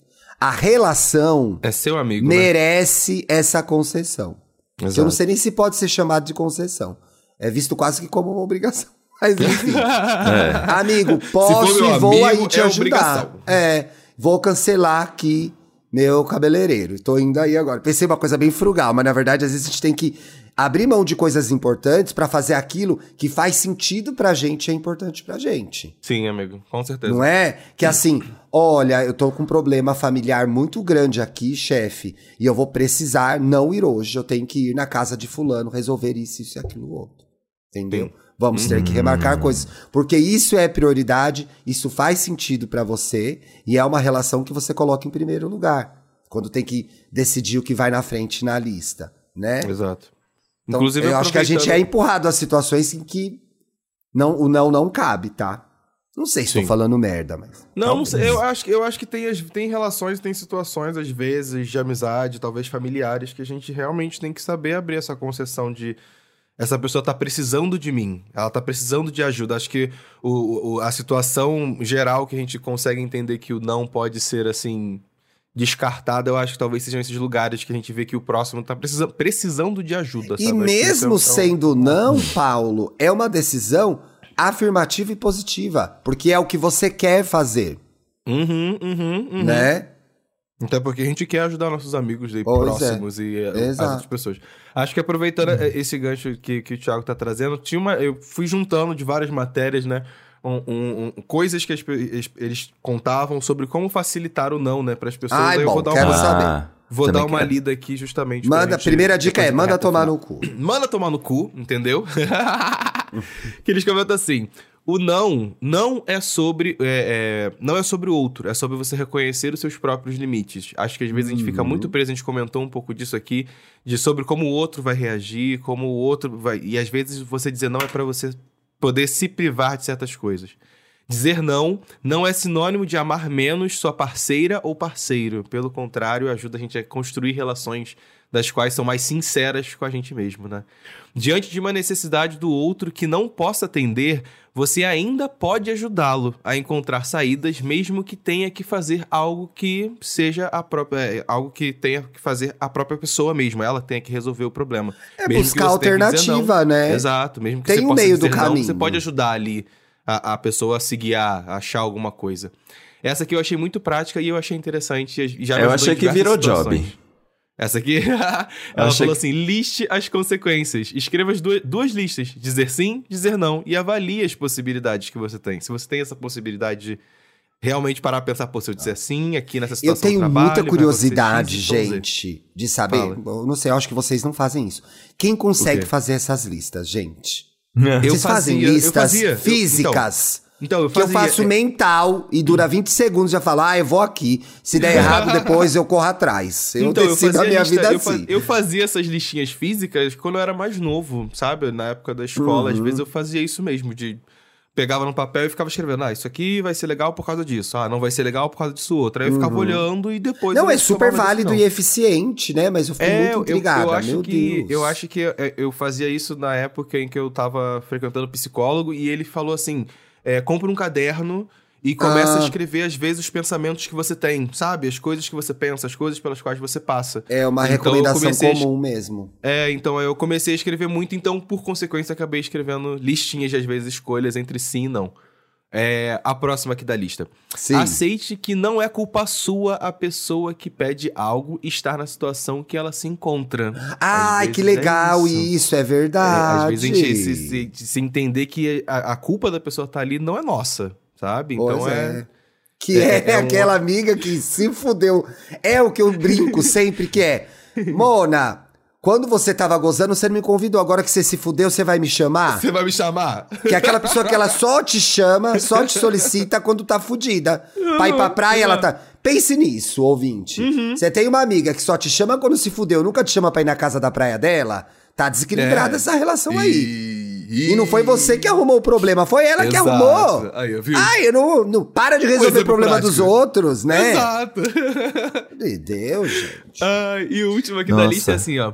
a relação É seu amigo, né? merece essa concessão. Que eu não Exato. sei nem se pode ser chamado de concessão. É visto quase que como uma obrigação. Mas enfim. É. Amigo, posso e vou amigo, aí te é ajudar. obrigação. É, vou cancelar aqui meu cabeleireiro. Tô indo aí agora. Pensei uma coisa bem frugal, mas na verdade às vezes a gente tem que abrir mão de coisas importantes pra fazer aquilo que faz sentido pra gente e é importante pra gente. Sim, amigo, com certeza. Não é que assim, olha, eu tô com um problema familiar muito grande aqui, chefe, e eu vou precisar não ir hoje. Eu tenho que ir na casa de fulano resolver isso, isso e aquilo outro. Entendeu? Sim. Vamos ter que remarcar coisas, porque isso é prioridade, isso faz sentido pra você e é uma relação que você coloca em primeiro lugar, quando tem que decidir o que vai na frente na lista, né? Exato. Então, Inclusive, eu acho que a gente é empurrado a situações em que não, o não não cabe, tá? Não sei se tô falando merda, mas. Não, não sei, eu acho, que- eu acho que tem, tem relações, tem situações, às vezes, de amizade, talvez familiares, que a gente realmente tem que saber abrir essa concessão de essa pessoa tá precisando de mim, ela tá precisando de ajuda. Acho que o, o- a situação geral que a gente consegue entender que o não pode ser assim descartado, eu acho que talvez sejam esses lugares que a gente vê que o próximo tá precisa, precisando de ajuda. E sabe? Mesmo é- um- sendo não, Paulo, é uma decisão afirmativa e positiva, porque é o que você quer fazer, Uhum, uhum, uhum. né? Até porque a gente quer ajudar nossos amigos aí Pois próximos e eh, as Exato. outras pessoas. Acho que aproveitando eh, esse gancho que, que o Thiago tá trazendo, tinha uma, eu fui juntando de várias matérias, né? um- um- um- coisas que as eles, contavam sobre como facilitar o não, né, para as pessoas. Ai, Aí eu bom, vou dar quero uma, saber. Vou também dar uma quero. lida aqui justamente. pra Manda, gente- primeira dica é, manda tomar no cu. Manda tomar no cu, entendeu? que eles comentam assim: o não não é sobre é, é, não é sobre o outro, é sobre você reconhecer os seus próprios limites. Acho que às vezes a gente fica Uhum. muito preso, a gente comentou um pouco disso aqui, de sobre como o outro vai reagir, como o outro vai. E às vezes você dizer não é pra você poder se privar de certas coisas. Dizer não não é sinônimo de amar menos sua parceira ou parceiro. Pelo contrário, ajuda a gente a construir relações das quais são mais sinceras com a gente mesmo, né? Diante de uma necessidade do outro que não possa atender, você ainda pode ajudá-lo a encontrar saídas, mesmo que tenha que fazer algo que seja a própria, é, algo que tenha que fazer a própria pessoa mesmo, ela tenha que resolver o problema. É Mesmo buscar dizer alternativa, né? Exato, mesmo que Tem você um possa meio do dizer não, você caminho. pode ajudar ali a, a pessoa se guiar, achar alguma coisa. Essa aqui eu achei muito prática e eu achei interessante. Já Eu achei que virou job. situações. Essa aqui, ela Achei falou que- assim: liste as consequências. Escreva as duas, duas listas: dizer sim, dizer não. E avalie as possibilidades que você tem. Se você tem essa possibilidade de realmente parar pra pensar, pô, se eu disser sim aqui nessa Eu situação. tenho do trabalho, muita curiosidade, gente, de saber. Eu não sei, eu acho que vocês não fazem isso. Quem consegue fazer essas listas, gente? Eu Vocês fazem fazia- eu listas fazia. Eu- físicas. Então, eu que eu fazia. faço é, mental e dura 20 segundos já falo, ah, eu vou aqui. Se der errado, depois eu corro atrás. Eu então, eu decido fazia a minha lista- vida eu, fa- assim. eu fazia essas listinhas físicas quando eu era mais novo, sabe? Na época da escola, Uhum. às vezes eu fazia isso mesmo, de pegava no papel e ficava escrevendo, ah, isso aqui vai ser legal por causa disso, ah, não vai ser legal por causa disso outro. Aí eu ficava olhando e depois... Uhum. Não, eu é super válido decisão. e eficiente, né? Mas eu fico É, muito eu- intrigada, eu, acho meu que, Deus. Eu acho que eu, eu fazia isso na época em que eu tava frequentando psicólogo e ele falou assim: é, compra um caderno e começa Ah. a escrever, às vezes, os pensamentos que você tem, sabe? As coisas que você pensa, as coisas pelas quais você passa. É uma Então, recomendação es- comum mesmo. É, então eu comecei a escrever muito, então, por consequência, acabei escrevendo listinhas de, às vezes, escolhas entre sim e não. É, a próxima aqui da lista. Sim. Aceite que não é culpa sua a pessoa que pede algo estar na situação que ela se encontra. Ai, que é legal isso. isso, é É, verdade. às vezes a gente se, se- se entender que a, a culpa da pessoa tá ali não é nossa, sabe? Então Pois é. Que é, é- é um- aquela amiga que se fudeu. É o que eu brinco sempre que é. Mona, quando você tava gozando, você não me convidou. Agora que você se fudeu, você vai me chamar? Você vai me chamar? Que é aquela pessoa que ela só te chama, só te solicita quando tá fudida. Pra ir pra praia, ela tá. Pense nisso, ouvinte. Uhum. Você tem uma amiga que só te chama quando se fudeu, nunca te chama pra ir na casa da praia dela. Tá desequilibrada É. essa relação aí. E... E não foi você que arrumou o problema, foi ela que Exato. arrumou. Aí, viu? Ai, eu não, não para de resolver o problema dos prático. outros, né? Exato. Meu Deus, gente. Ai, e o último aqui da Nossa. lista é assim, ó.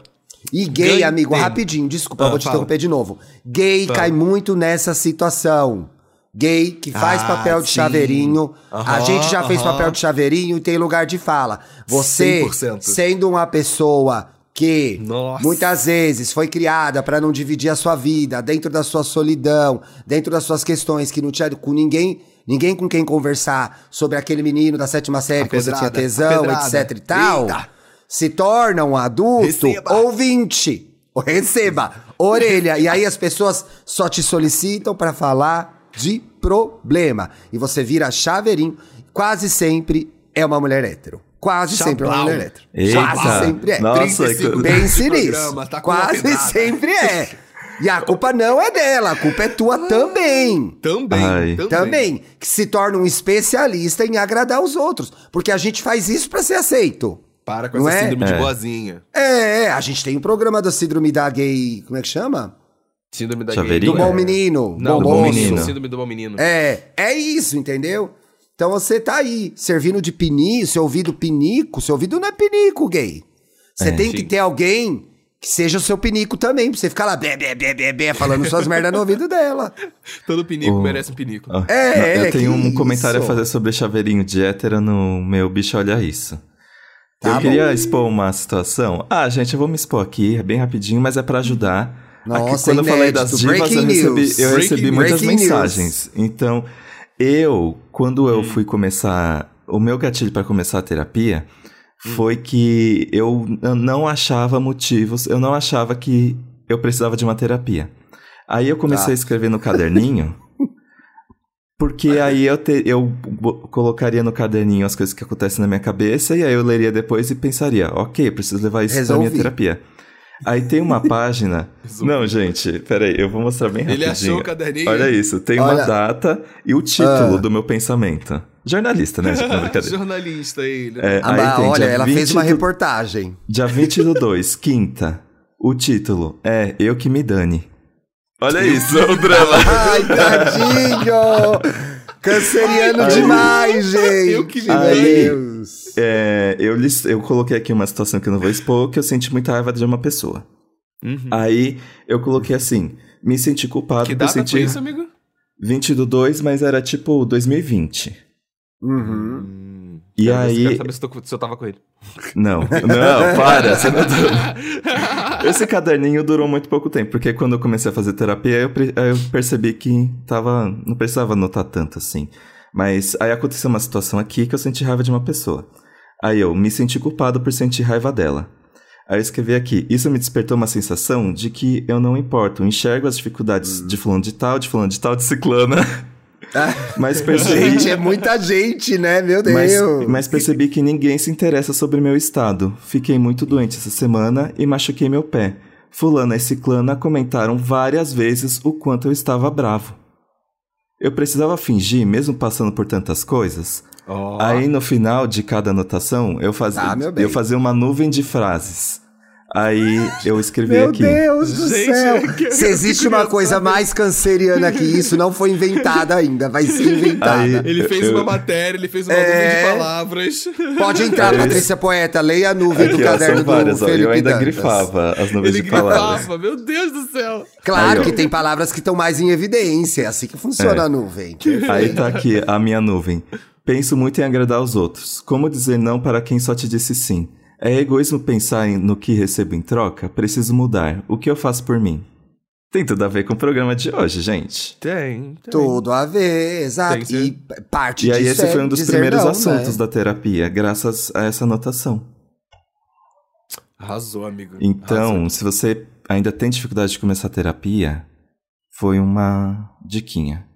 E gay, amigo, tempo. rapidinho, desculpa, Ah, eu vou te fala. interromper de novo. Gay Fala. cai muito nessa situação. Gay que faz Ah, papel de sim. chaveirinho. a gente já fez papel de chaveirinho e tem lugar de fala. Você, 100%. sendo uma pessoa que Nossa. muitas vezes foi criada pra não dividir a sua vida, dentro da sua solidão, dentro das suas questões, que não tinha com ninguém, ninguém com quem conversar sobre aquele menino da sétima série A que você tinha pedrada, tesão, pedrada. etc e tal. Eita. Se torna um adulto Receba. ouvinte. Receba. Orelha. E aí as pessoas só te solicitam pra falar de problema. E você vira chaveirinho. Quase sempre é uma mulher hétero. Quase sempre é uma mulher hétero. Eita. Quase sempre é. Nossa, 30 que- segundos Pense de nisso. programa, tá Quase sempre é. E a culpa não é dela, a culpa é tua também. Também, Ai. também. Também. Que se torna um especialista em agradar os outros. Porque a gente faz isso pra ser aceito. Para com Não essa é? síndrome de É. boazinha. É, a gente tem um programa da síndrome da gay. Como é que chama? Síndrome da Chaveirinho? Do gay. bom menino. Não, bom do bom moço. menino. Síndrome do bom menino. É, é isso, entendeu? Então você tá aí, servindo de pinico, seu ouvido pinico. Seu ouvido não é pinico, gay. Você É. tem que Sim. ter alguém que seja o seu pinico também, pra você ficar lá, bé, bé, bé, bé, bé, falando suas merdas no ouvido dela. Todo pinico O- merece um pinico. Ó, É, eu tenho que um comentário isso. a fazer sobre chaveirinho de hétero no meu bicho Olha Isso. Tá eu queria bom. expor uma situação. Ah, gente, eu vou me expor aqui, é bem rapidinho, mas é pra ajudar. Nossa, aqui, quando eu falei das inédito. divas, eu Breaking recebi, news. eu recebi muitas breaking news. mensagens. Então, eu, quando eu fui começar, o meu gatilho para começar a terapia foi que eu não achava motivos, eu não achava que eu precisava de uma terapia. Aí eu comecei Tá. a escrever no caderninho. Porque aí eu, te- eu colocaria no caderninho as coisas que acontecem na minha cabeça e aí eu leria depois e pensaria, ok, preciso levar isso pra Resolvi. minha terapia. Aí tem uma página. Não, gente, peraí, eu vou mostrar bem Ele rapidinho. achou o caderninho. Olha isso, tem Olha. uma data e o título Ah. do meu pensamento. Jornalista, né? Não, brincadeira. Jornalista ele. É, Ah, aí mas tem olha, ela 20 fez uma do- reportagem. Dia 20 do 2, quinta. O título é Eu que me dane. Olha isso, o drama. Ai, tadinho! Canceriano Aí- demais, gente! Eu que me Meu dane. É, eu, eu coloquei aqui uma situação que eu não vou expor, que eu senti muita raiva de uma pessoa. Uhum. Aí eu coloquei assim: me senti culpado Que por sentir foi isso, amigo? 20 do 2, mas era tipo 2020. Uhum. Hum. E se- aí- Quero saber se, tô- se eu tava com ele. Não, não, para. Você não tá- Esse caderninho durou muito pouco tempo, porque quando eu comecei a fazer terapia, eu, pre- aí eu percebi que tava, não precisava anotar tanto assim. Mas aí aconteceu uma situação aqui que eu senti raiva de uma pessoa. Aí eu me senti culpado por sentir raiva dela. Aí eu escrevi aqui, isso me despertou uma sensação de que eu não importo, enxergo as dificuldades de fulano de tal, de fulano de tal, de ciclana. mas percebi... Gente, é muita gente, né? Meu Deus. Mas, mas percebi que ninguém se interessa sobre meu estado. Fiquei muito doente essa semana e machuquei meu pé. Fulana e Ciclana comentaram várias vezes o quanto eu estava bravo. Eu precisava fingir, mesmo passando por tantas coisas. Ó. Aí no final de cada anotação, eu fazia, Ah, meu eu fazia uma nuvem de frases. Aí eu escrevi Meu aqui. Deus do Gente, céu! que- Se existe uma coisa mais canceriana que isso, não foi inventada ainda, vai ser inventada. Aí- Ele fez Eu- uma matéria, ele fez uma É. nuvem de palavras. Pode entrar, Aí- Patrícia Poeta, leia a nuvem do Aqui, ó, caderno várias, do. Felipe Eu ainda Dantas. grifava as nuvens Ele de palavras. gritava, meu Deus do céu. Claro Aí, que tem palavras que estão mais em evidência, é assim que funciona É. a nuvem. Aí tá aqui a minha nuvem. Penso muito em agradar os outros. Como dizer não para quem só te disse sim? É egoísmo pensar em- no que recebo em troca? Preciso mudar. O que eu faço por mim? Tem tudo a ver com o programa de hoje, gente. Tem, tem. Tudo a ver, exato. Tem E parte E aí disso esse foi um dos primeiros não, assuntos né? da terapia, graças a essa anotação. Arrasou, amigo. Então, Arrasou. se você ainda tem dificuldade de começar a terapia, foi uma diquinha.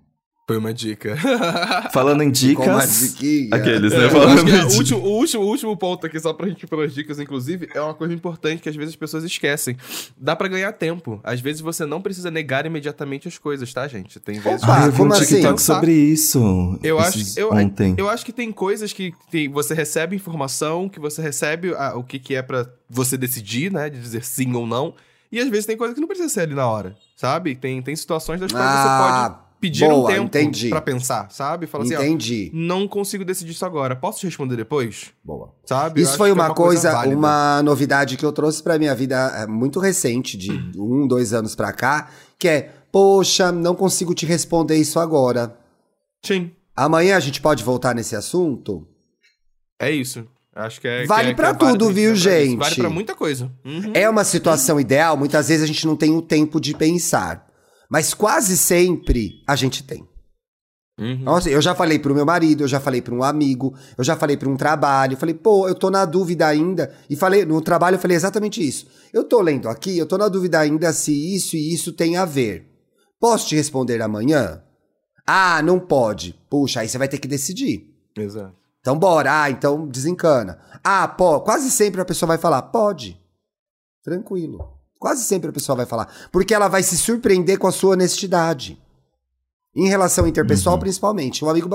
Foi uma dica. Falando em dicas, aqueles, É, né? eu Falando é o, dicas. último, o, último, o último ponto aqui, só pra gente ir pelas dicas, inclusive, é uma coisa importante que às vezes as pessoas esquecem. Dá pra ganhar tempo. Às vezes você não precisa negar imediatamente as coisas, tá, gente? Tem vezes Opa, Ah, eu vi um assim? TikTok sobre isso. Eu acho, eu, ontem. eu acho que tem coisas que tem- você recebe informação, que você recebe a- o que, que é pra você decidir, né? De dizer sim ou não. E às vezes tem coisa que não precisa ser ali na hora, sabe? Tem, tem situações das quais você Ah, pode pedir boa, um tempo entendi. pra pensar, sabe? Fala assim, ó, Entendi. não consigo decidir isso agora. Posso te responder depois? Boa. Sabe? Isso foi que é uma coisa, válida. uma novidade que eu trouxe pra minha vida é, muito recente, de um, dois anos pra cá, que é, poxa, não consigo te responder isso agora. Sim, Amanhã a gente pode voltar nesse assunto? é isso. Acho que é. Vale que é, pra que é válido tudo, a gente viu, gente? Vale pra muita coisa. Uhum. É uma situação ideal, muitas vezes a gente não tem o tempo de pensar. Mas quase sempre a gente tem. Uhum. Nossa, eu já falei pro meu marido, eu já falei pra um amigo, eu já falei pra um trabalho, falei, pô, eu tô na dúvida ainda. E falei, no trabalho eu falei exatamente isso. Eu tô lendo aqui, eu tô na dúvida ainda se isso e isso tem a ver. Posso te responder amanhã? Ah, não pode. Puxa, aí você vai ter que decidir. Exato. Então bora, ah, então desencana. Ah, pô, quase sempre a pessoa vai falar, pode. Tranquilo. Quase sempre a pessoa vai falar. Porque ela vai se surpreender com a sua honestidade. Em relação interpessoal, principalmente. O amigo.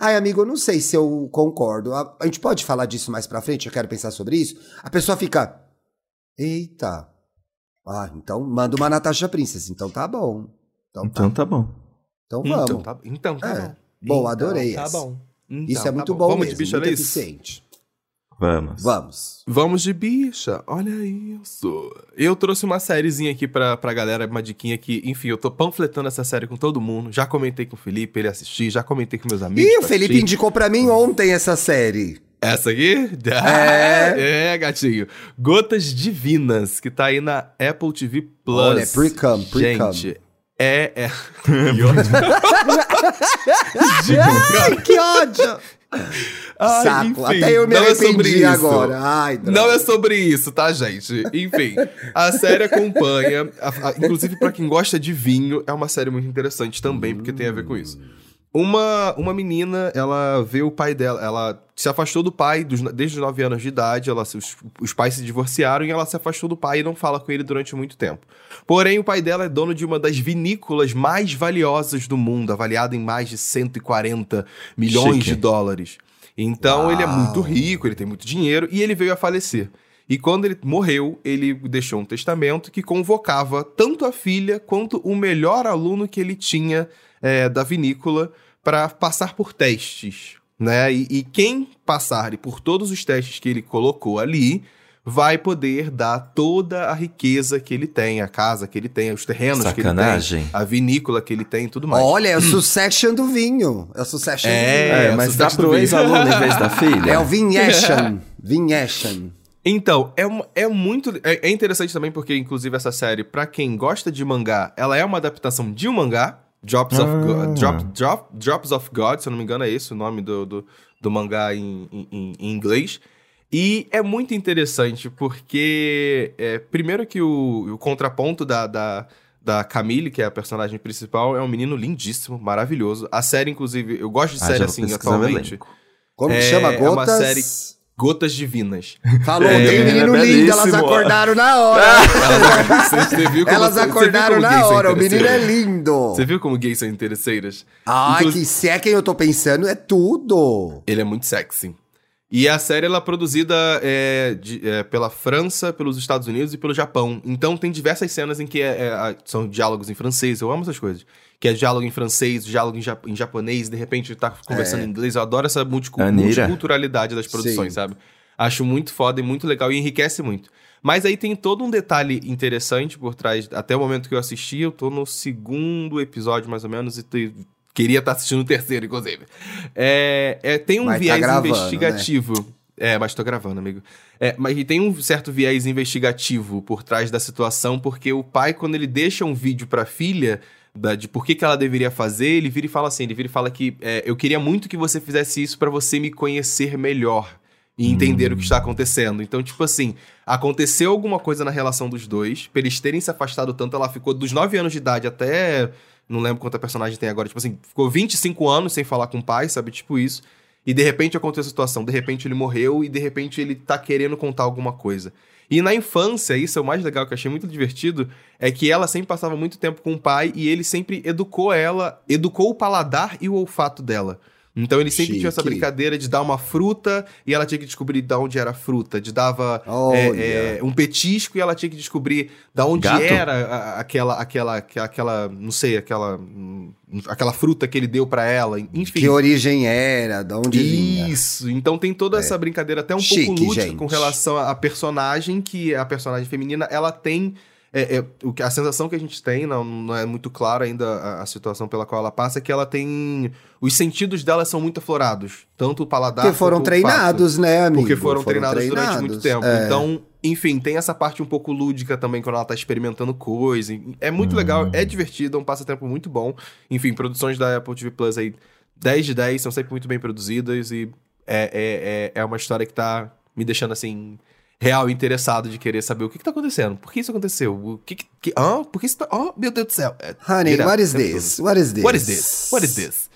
Ai, amigo, eu não sei se eu concordo. A, a gente pode falar disso mais pra frente? Eu quero pensar sobre isso. A pessoa fica. Eita. Ah, então manda uma Natasha Princess. Então tá bom. Então tá. Então tá bom. Então vamos. Então tá, então tá É. bom. Bom, Então adorei Tá essa. bom. Então Isso é tá muito bom, Vamos mesmo. de bicha muito eficiente. Vamos. Vamos. Vamos de bicha, olha isso. Eu trouxe uma sériezinha aqui pra, pra galera, uma diquinha que, enfim, eu tô panfletando essa série com todo mundo. Já comentei com o Felipe, ele assistir, já comentei com meus amigos. Ih, o Felipe assistir. indicou pra mim ontem essa série. Essa aqui? É. é, gatinho. Gotas Divinas, que tá aí na Apple TV Plus. Olha, pre-cum, pre-cum. Gente, é... é... Que ódio. Ai, que ódio! Ai, Saco. enfim, Até eu me não é arrependi isso. agora. Ai. Não é sobre isso, tá, gente? Enfim, a série acompanha, a- a- inclusive pra quem gosta de vinho, é uma série muito interessante também, porque tem a ver com isso. Uma, uma menina, ela vê o pai dela, ela se afastou do pai dos- desde os 9 anos de idade, ela, os, os pais se divorciaram e ela se afastou do pai e não fala com ele durante muito tempo. Porém, o pai dela é dono de uma das vinícolas mais valiosas do mundo, avaliada em mais de 140 milhões Chique. de dólares. Então, ele é Uau. muito rico, ele tem muito dinheiro e ele veio a falecer. E quando ele morreu, ele deixou um testamento que convocava tanto a filha quanto o melhor aluno que ele tinha é, da vinícola para passar por testes, né? E, e quem passar por todos os testes que ele colocou ali vai poder dar toda a riqueza que ele tem, a casa que ele tem, os terrenos Sacanagem. que ele tem, a vinícola que ele tem e tudo mais. Olha, é o Succession do vinho. É o Succession É, do vinho. É, é, mas dá pro ex-aluno em vez da filha? É o Vinheshan. Vinheshan. Então, é, é muito. É, é interessante também porque, inclusive, essa série, pra quem gosta de mangá, ela é uma adaptação de um mangá. Drops, of, Ah. God, Drop, Drop, Drops of God, se eu não me engano, é esse o nome do, do, do mangá em, em, em inglês. E é muito interessante, porque é, primeiro que o, o contraponto da, da, da Camille, que é a personagem principal, é um menino lindíssimo, maravilhoso. A série, inclusive, eu gosto de Ah, série já assim atualmente. Como que É- chama? é uma Gotas? série- Gotas Divinas. Falou, É, tem menino é lindo, elas acordaram na hora. Você viu como- elas você acordaram na hora, o menino é lindo. Você viu como gays são interesseiras? Ai, Inclu- que se é quem eu tô pensando, é tudo. Ele é muito sexy. E a série ela é produzida é, de- é, pela França, pelos Estados Unidos e pelo Japão. Então tem diversas cenas em que é- é, são diálogos em francês. Eu amo essas coisas. Que é diálogo em francês, diálogo em, ja- em japonês, de repente tá conversando É. em inglês. Eu adoro essa multicu- Maneira. multiculturalidade das produções, Sim. sabe? Acho muito foda e muito legal e enriquece muito. Mas aí tem todo um detalhe interessante por trás. Até o momento que eu assisti, eu tô no segundo episódio, mais ou menos, e queria estar assistindo o terceiro, inclusive. É, é, tem um Mas tá viés gravando, investigativo. É, mas tô gravando, amigo. É, mas tem um certo viés investigativo por trás da situação, porque o pai, quando ele deixa um vídeo pra filha da- de por que, que ela deveria fazer, ele vira e fala assim: ele vira e fala que é, eu queria muito que você fizesse isso pra você me conhecer melhor e entender o que está acontecendo. Então, tipo assim, aconteceu alguma coisa na relação dos dois, pra eles terem se afastado tanto, ela ficou dos 9 anos de idade até. Não lembro quanta personagem tem agora, tipo assim, ficou 25 anos sem falar com o pai, sabe? Tipo isso. E de repente aconteceu a situação, de repente ele morreu e de repente ele tá querendo contar alguma coisa. E na infância, isso é o mais legal que eu achei muito divertido, é que ela sempre passava muito tempo com o pai e ele sempre educou ela, educou o paladar e o olfato dela. Então ele sempre tinha essa Chique. brincadeira de dar uma fruta e ela tinha que descobrir de onde era a fruta, de dava Olha. é, é, um petisco e ela tinha que descobrir da onde Gato? era a- aquela, aquela, aquela, não sei, aquela, aquela fruta que ele deu pra ela, enfim. Que origem era, de onde vinha. Isso, então tem toda essa brincadeira até um Chique, pouco lúdica gente. com relação à personagem, que a personagem feminina, ela tem. É, é, o que- a sensação que a gente tem, não, não é muito claro ainda a, a situação pela qual ela passa, é que ela tem. Os sentidos dela são muito aflorados. Tanto o paladar. Porque foram treinados, né, amigo? Porque foram, treinados, durante muito tempo. É. Então, enfim, tem essa parte um pouco lúdica também quando ela tá experimentando coisa. É muito legal, é divertido, é um passatempo muito bom. Enfim, produções da Apple TV Plus aí, 10 de 10, são sempre muito bem produzidas e é, é, é, é uma história que tá me deixando assim. Real interessado de querer saber o que, que tá acontecendo. Por que isso aconteceu? O que que. que hã? Por que isso tá. Oh, meu Deus do céu. É, Honey, direto, what is this? What is this? What is this? What is this?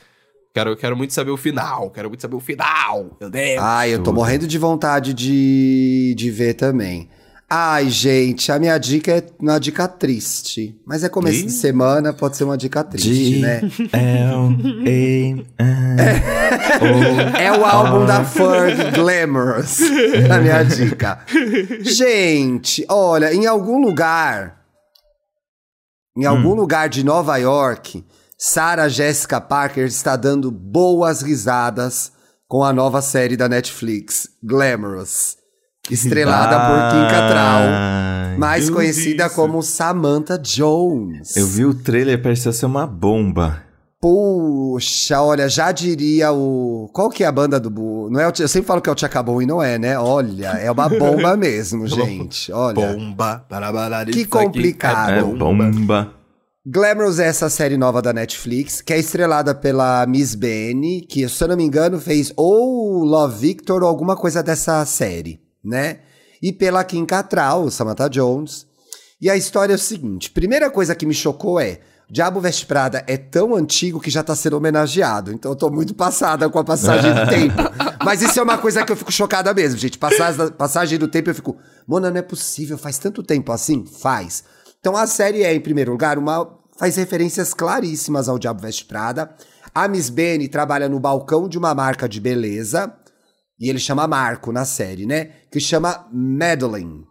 Quero, quero muito saber o final. Quero muito saber o final. Meu Deus. Ai, eu tô morrendo de vontade de, de ver também. Ai, gente, a minha dica é uma dica triste. Mas é começo de semana, pode ser uma dica triste, G né? L A N É o álbum da Ferg Glamorous. A minha dica. Gente, olha, em algum lugar. Em algum lugar de Nova York, Sarah Jessica Parker está dando boas risadas com a nova série da Netflix, Glamorous. Estrelada por Kim Cattrall, mais conhecida como Samantha Jones. Eu vi o trailer, parecia ser uma bomba. Puxa, olha, já diria o. Qual que é a banda do. Bu- Não é o... Eu sempre falo que é o Tchacabum e não é, né? Olha, é uma bomba mesmo, gente. Olha. Bomba. Que isso aqui complicado. É bomba. bomba. Glamorous é essa série nova da Netflix, que é estrelada pela Miss Benny, que, se eu não me engano, fez ou Love Victor ou alguma coisa dessa série, né? E pela Kim Cattrall, Samantha Jones. E a história é o seguinte: primeira coisa que me chocou é. Diabo Veste Prada é tão antigo que já tá sendo homenageado. Então eu tô muito passada com a passagem do tempo. Mas isso é uma coisa que eu fico chocada mesmo, gente. Passagem, passagem do tempo eu fico, Mona, não é possível, faz tanto tempo assim? Faz. Então a série é, em primeiro lugar, uma faz referências claríssimas ao Diabo Veste Prada. A Miss Benny trabalha no balcão de uma marca de beleza, e ele chama Marco na série, né? Que chama Madeline,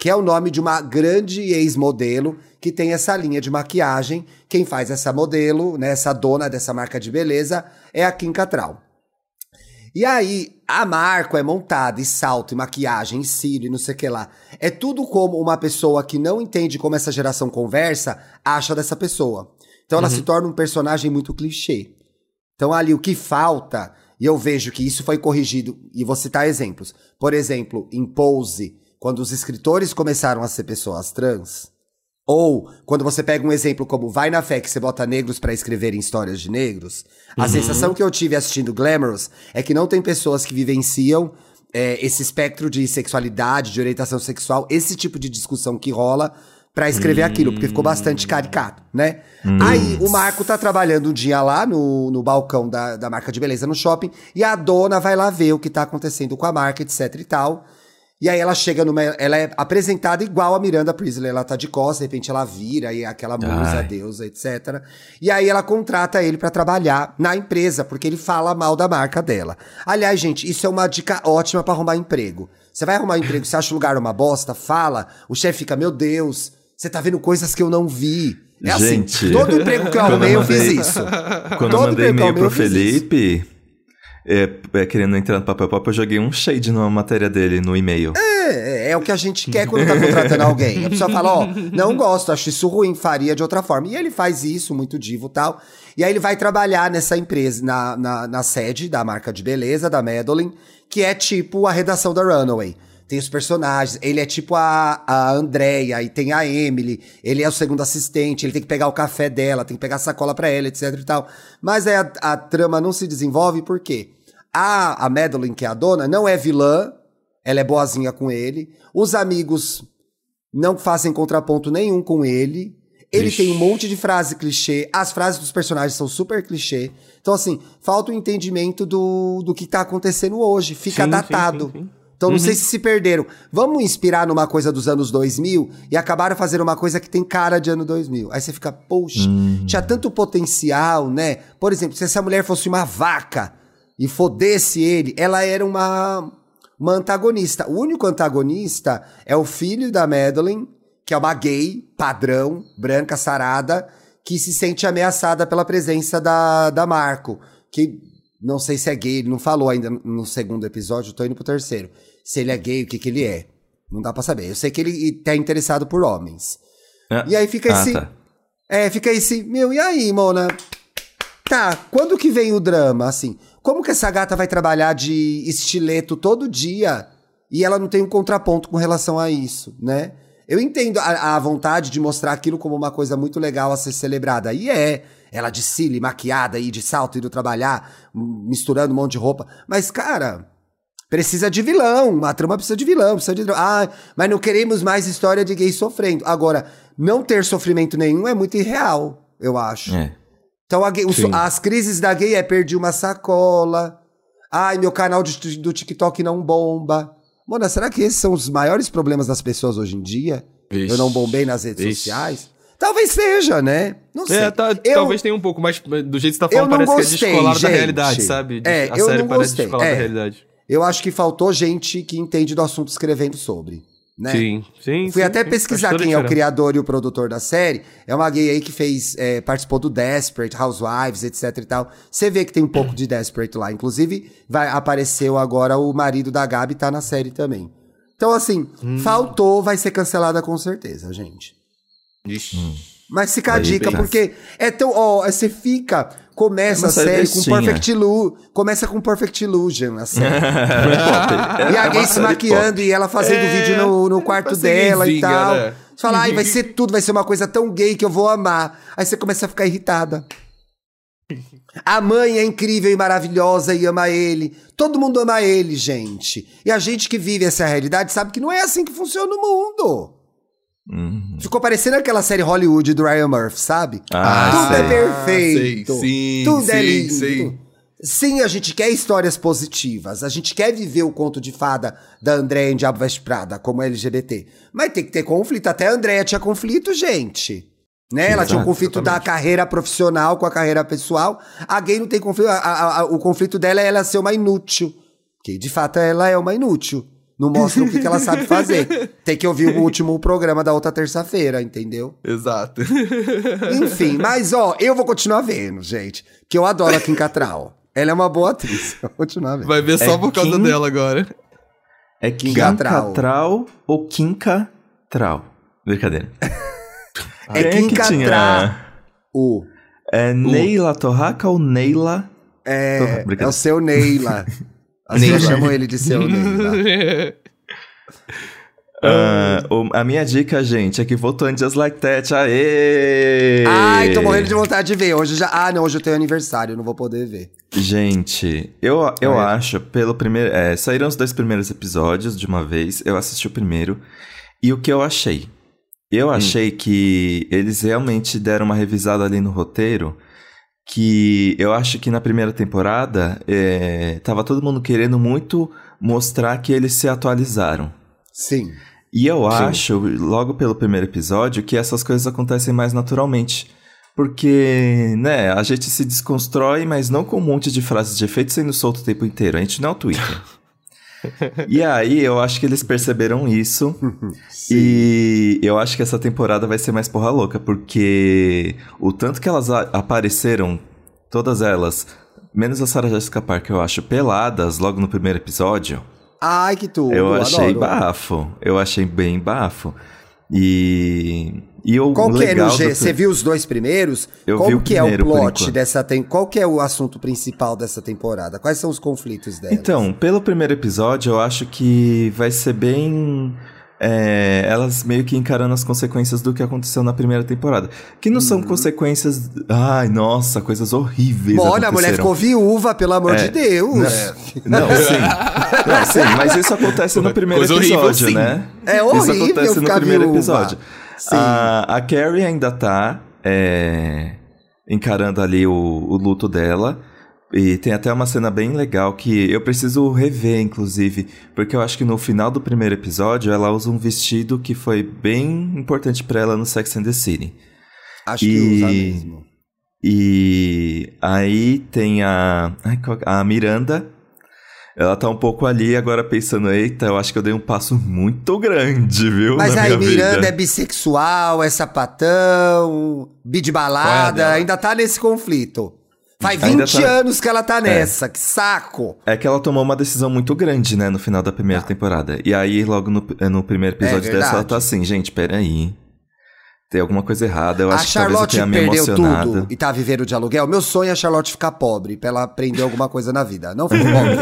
que é o nome de uma grande ex-modelo que tem essa linha de maquiagem. Quem faz essa modelo, né, essa dona dessa marca de beleza, é a Kim Cattrall. E aí, a Marco é montada e salto, e maquiagem, e cílio, e não sei o que lá. É tudo como uma pessoa que não entende como essa geração conversa acha dessa pessoa. Então ela se torna um personagem muito clichê. Então ali o que falta, e eu vejo que isso foi corrigido, e vou citar exemplos. Por exemplo, em Pose, quando os escritores começaram a ser pessoas trans, ou quando você pega um exemplo como Vai na Fé que você bota negros pra escreverem histórias de negros, a sensação que eu tive assistindo Glamorous é que não tem pessoas que vivenciam é, esse espectro de sexualidade, de orientação sexual, esse tipo de discussão que rola pra escrever aquilo, porque ficou bastante caricato, né? Aí o Marco tá trabalhando um dia lá no, no balcão da, da marca de beleza no shopping e a dona vai lá ver o que tá acontecendo com a marca, etc e tal. E aí ela chega numa. Ela é apresentada igual a Miranda Priestley. Ela tá de costas, de repente ela vira e é aquela musa, Ai. deusa, etc. E aí ela contrata ele pra trabalhar na empresa, porque ele fala mal da marca dela. Aliás, gente, isso é uma dica ótima pra arrumar emprego. Você vai arrumar emprego, você acha o lugar uma bosta, fala, o chefe fica, meu Deus, você tá vendo coisas que eu não vi. É Gente, assim, todo emprego que eu arrumei, eu mandei- fiz isso. Quando Todo eu mandei emprego e-mail pro eu. Felipe, é, é, querendo entrar no papel pop, eu joguei um shade numa matéria dele no e-mail. É, é o que a gente quer quando tá contratando alguém. A pessoa fala, ó, não gosto, acho isso ruim, faria de outra forma. E ele faz isso, muito divo e tal. E aí ele vai trabalhar nessa empresa, na, na, na sede da marca de beleza, da Madeline, que é tipo a redação da Runaway. Tem os personagens, ele é tipo a, a Andrea, e tem a Emily, ele é o segundo assistente, ele tem que pegar o café dela, tem que pegar a sacola pra ela, etc e tal. Mas aí a, a trama não se desenvolve por quê? A, a Madeline, que é a dona, não é vilã, ela é boazinha com ele. Os amigos não fazem contraponto nenhum com ele. Ele Ixi. tem um monte de frase clichê. As frases dos personagens são super clichê. Então, assim, falta o entendimento do, do que tá acontecendo hoje. Fica sim, datado. sim, sim. Então, não sei se se perderam. Vamos inspirar numa coisa dos anos 2000 e acabaram fazendo uma coisa que tem cara de ano 2000. Aí você fica, poxa, tinha tanto potencial, né? Por exemplo, se essa mulher fosse uma vaca e fodesse ele, ela era uma, uma antagonista. O único antagonista é o filho da Madeline, que é uma gay, padrão, branca, sarada, que se sente ameaçada pela presença da, da Marco. Que não sei se é gay, ele não falou ainda no segundo episódio, tô indo pro terceiro. Se ele é gay, o que que ele é. Não dá pra saber. Eu sei que ele tá interessado por homens. Ah, E aí fica ah, esse. tá. É, fica esse. Meu, e aí, Mona? Tá, quando que vem o drama, assim? Como que essa gata vai trabalhar de estileto todo dia e ela não tem um contraponto com relação a isso, né? Eu entendo a, a vontade de mostrar aquilo como uma coisa muito legal a ser celebrada. E é. Ela de cílio, maquiada e de salto, indo trabalhar, misturando um monte de roupa. Mas, cara, Precisa de vilão, a trama precisa de vilão, precisa de. Ah, mas não queremos mais história de gay sofrendo. Agora, não ter sofrimento nenhum é muito irreal, eu acho. É. Então, a o as crises da gay é perdi uma sacola. Ai, meu canal de- do TikTok não bomba. Mona, será que esses são os maiores problemas das pessoas hoje em dia? Vixe. Eu não bombei nas redes Vixe. sociais? Talvez seja, né? Não sei. É, tá- Eu- talvez tenha um pouco, mas do jeito que você tá falando, parece que é gostei, descolado da gente. realidade, sabe? É, a série parece gostei. descolada É. da realidade. Eu acho que faltou gente que entende do assunto escrevendo sobre. Né? Sim, sim. Fui sim, até sim. pesquisar quem é o criador e o produtor da série. É uma gay aí que fez, é, participou do Desperate, Housewives, etc e tal. Você vê que tem um pouco de Desperate lá. Inclusive, vai, apareceu agora o marido da Gabi, tá na série também. Então, assim, Hum. faltou, vai ser cancelada com certeza, gente. Ixi. Mas fica a Aí, dica, bem. porque é tão. Ó, você fica. Começa É a série com bestinha. Perfect Illusion. Começa com Perfect Illusion a série. É E a gay se série maquiando e ela fazendo É, vídeo no, no quarto dela e gayzinha, tal. né? Você fala, ai, vai ser tudo, vai ser uma coisa tão gay que eu vou amar. Aí você começa a ficar irritada. A mãe é incrível e maravilhosa e ama ele. Todo mundo ama ele, gente. E a gente que vive essa realidade sabe que não é assim que funciona o mundo. Uhum. Ficou parecendo aquela série Hollywood do Ryan Murphy, sabe? Ah, Tudo sei. é perfeito. Ah, sim, Tudo é sim, lindo. sim. Sim, a gente quer histórias positivas. A gente quer viver o conto de fada da Andréia em Diabo Veste Prada, como LGBT. Mas tem que ter conflito. Até a Andréia tinha conflito, gente. Né? Ela tinha um Exato, conflito da carreira profissional com a carreira pessoal. A gay não tem conflito. A- a- a- o conflito dela é ela ser uma inútil. Que de fato ela é uma inútil. Não mostra o que, que ela sabe fazer. Tem que ouvir o último programa da outra terça-feira, entendeu? Exato. Enfim, mas ó, eu vou continuar vendo, gente. Que eu adoro a Kim Cattrall. Ela é uma boa atriz. Eu vou continuar vendo. Vai ver só É por causa Kim- dela agora. É Kim Kim Cattrall. Cattrall ou Kim Cattrall? Brincadeira. É Quem Kim Cattrall. tinha? O. É Neila Torraca ou Neila? É, é o seu Neila. As pessoas chamam ele de seu Neila. Ah, o- a minha dica, gente, é que voltou em Just Like That. Aê! Ai, tô morrendo de vontade de ver. Hoje já. Ah, não, hoje eu tenho aniversário, não vou poder ver. Gente, eu, eu Ah, é? acho, pelo primeiro. É, saíram os dois primeiros episódios de uma vez. Eu assisti o primeiro. E o que eu achei? Hum. Eu achei que eles realmente deram uma revisada ali no roteiro. Que eu acho que na primeira temporada é, tava todo mundo querendo muito mostrar que eles se atualizaram. Sim. E eu Sim. acho, logo pelo primeiro episódio, que essas coisas acontecem mais naturalmente. Porque, né, a gente se desconstrói, mas não com um monte de frases de efeito sendo solto o tempo inteiro. A gente não é o Twitter. e aí, eu acho que eles perceberam isso. e eu acho que essa temporada vai ser mais porra louca, porque o tanto que elas apareceram, todas elas, menos a Sarah Jessica Parker, eu acho, peladas logo no primeiro episódio. Ai, que tudo. Eu achei adoro. bafo. Eu achei bem bafo. E. E o Qual que é no G? Você viu os dois primeiros? Eu Como vi o que é o primeiro, plot dessa tem? Qual que é o assunto principal dessa temporada? Quais são os conflitos dela? Então, pelo primeiro episódio, eu acho que vai ser bem. é, elas meio que encarando as consequências do que aconteceu na primeira temporada. Que não Uhum. são consequências. Ai, nossa, coisas horríveis. Olha, a mulher ficou viúva, pelo amor É. de Deus. Não, sim. Não, sim, mas isso acontece no primeiro Coisa horrível, episódio, sim. né? É Isso horrível acontece no primeiro viúva. episódio. Sim. A, a Carrie ainda tá é, encarando ali o, o luto dela. E tem até uma cena bem legal que eu preciso rever, inclusive, porque eu acho que no final do primeiro episódio ela usa um vestido que foi bem importante pra ela no Sex and the City. Acho E- que usa mesmo. E aí tem a, a Miranda. Ela tá um pouco ali agora pensando, eita, eu acho que eu dei um passo muito grande, viu? Mas na aí minha Miranda vida. é bissexual, é sapatão, bi de é balada, ainda tá nesse conflito. Faz Ainda 20 tá- anos que ela tá nessa, que saco. É que ela tomou uma decisão muito grande, né, no final da primeira temporada. E aí, logo no, no primeiro episódio dessa, É verdade. ela tá assim, gente, peraí. Tem alguma coisa errada, eu a acho que talvez eu Charlotte tenha me emocionado. tudo e tá vivendo de aluguel. Meu sonho é a Charlotte ficar pobre, pra ela aprender alguma coisa na vida. Não ficou pobre.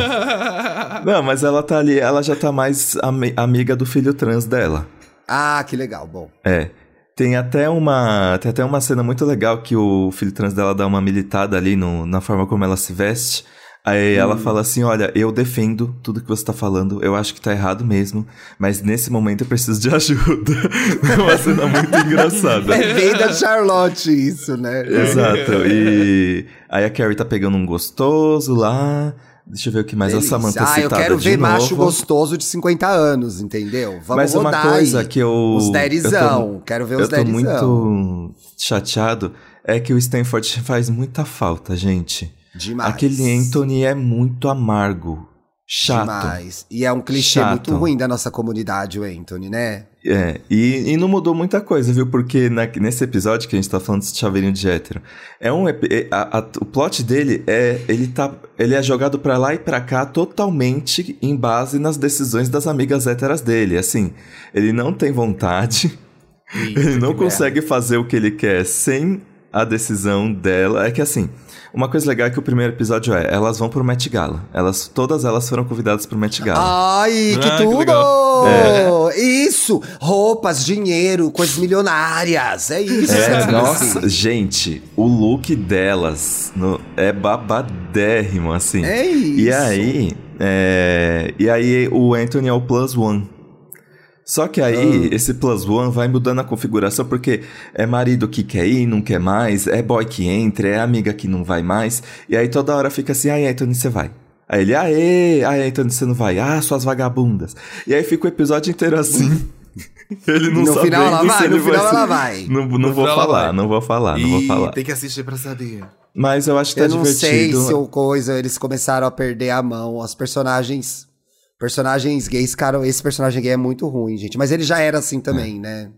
Não, mas ela tá ali, ela já tá mais ami- amiga do filho trans dela. ah, que legal, bom. É. Tem até uma, tem até uma cena muito legal que o filho trans dela dá uma militada ali no, na forma como ela se veste. Aí Hum. ela fala assim: Olha, eu defendo tudo que você tá falando, eu acho que tá errado mesmo, mas nesse momento eu preciso de ajuda. É uma cena muito engraçada. É bem da Charlotte isso, né? Exato. E aí a Carrie tá pegando um gostoso lá. Deixa eu ver o que mais Delícia. a Samantha Ah, eu citada quero de ver novo. macho gostoso de 50 anos, entendeu? Vamos Mas uma coisa aí. que eu. Os eu derizão. tô- Quero ver Eu os tô derizão. muito chateado. É que o Stanford faz muita falta, gente. Demais. Aquele Anthony é muito amargo. Chato. Demais. E é um clichê Chato. muito ruim da nossa comunidade, o Anthony, né? É, e, e não mudou muita coisa, viu? Porque na- nesse episódio que a gente tá falando de chaveirinho de hétero, é um, é- a- a- o plot dele é ele tá ele é jogado pra lá e pra cá totalmente em base nas decisões das amigas héteras dele. Assim, ele não tem vontade, ele não consegue fazer o que ele quer sem a decisão dela. É que assim, uma coisa legal é que o primeiro episódio é, elas vão pro Met Gala. Elas, todas elas foram convidadas pro Met Gala. Ai, que Ah, que tudo! legal. Isso! Roupas, dinheiro, coisas milionárias. É isso. É, nossa, gente, o look delas no- é babadérrimo, assim. É isso. E aí, é, e aí o Anthony é o plus one. Só que aí, Ah. esse plus one vai mudando a configuração, porque é marido que quer ir, não quer mais, é boy que entra, é amiga que não vai mais. E aí toda hora fica assim, ai, Anthony, você vai. Aí ele, aê, ai, Anthony, você não vai. Ah, suas vagabundas. E aí fica o episódio inteiro assim. ele não No final ela vai, no final ela vai. Não, não vou falar, não vou falar, não vou falar. Tem que assistir pra saber. Mas eu acho que tá Eu não sei divertido. se o coisa, eles começaram a perder a mão. Os personagens. Personagens gays, cara, esse personagem gay é muito ruim, gente. Mas ele já era assim também, né?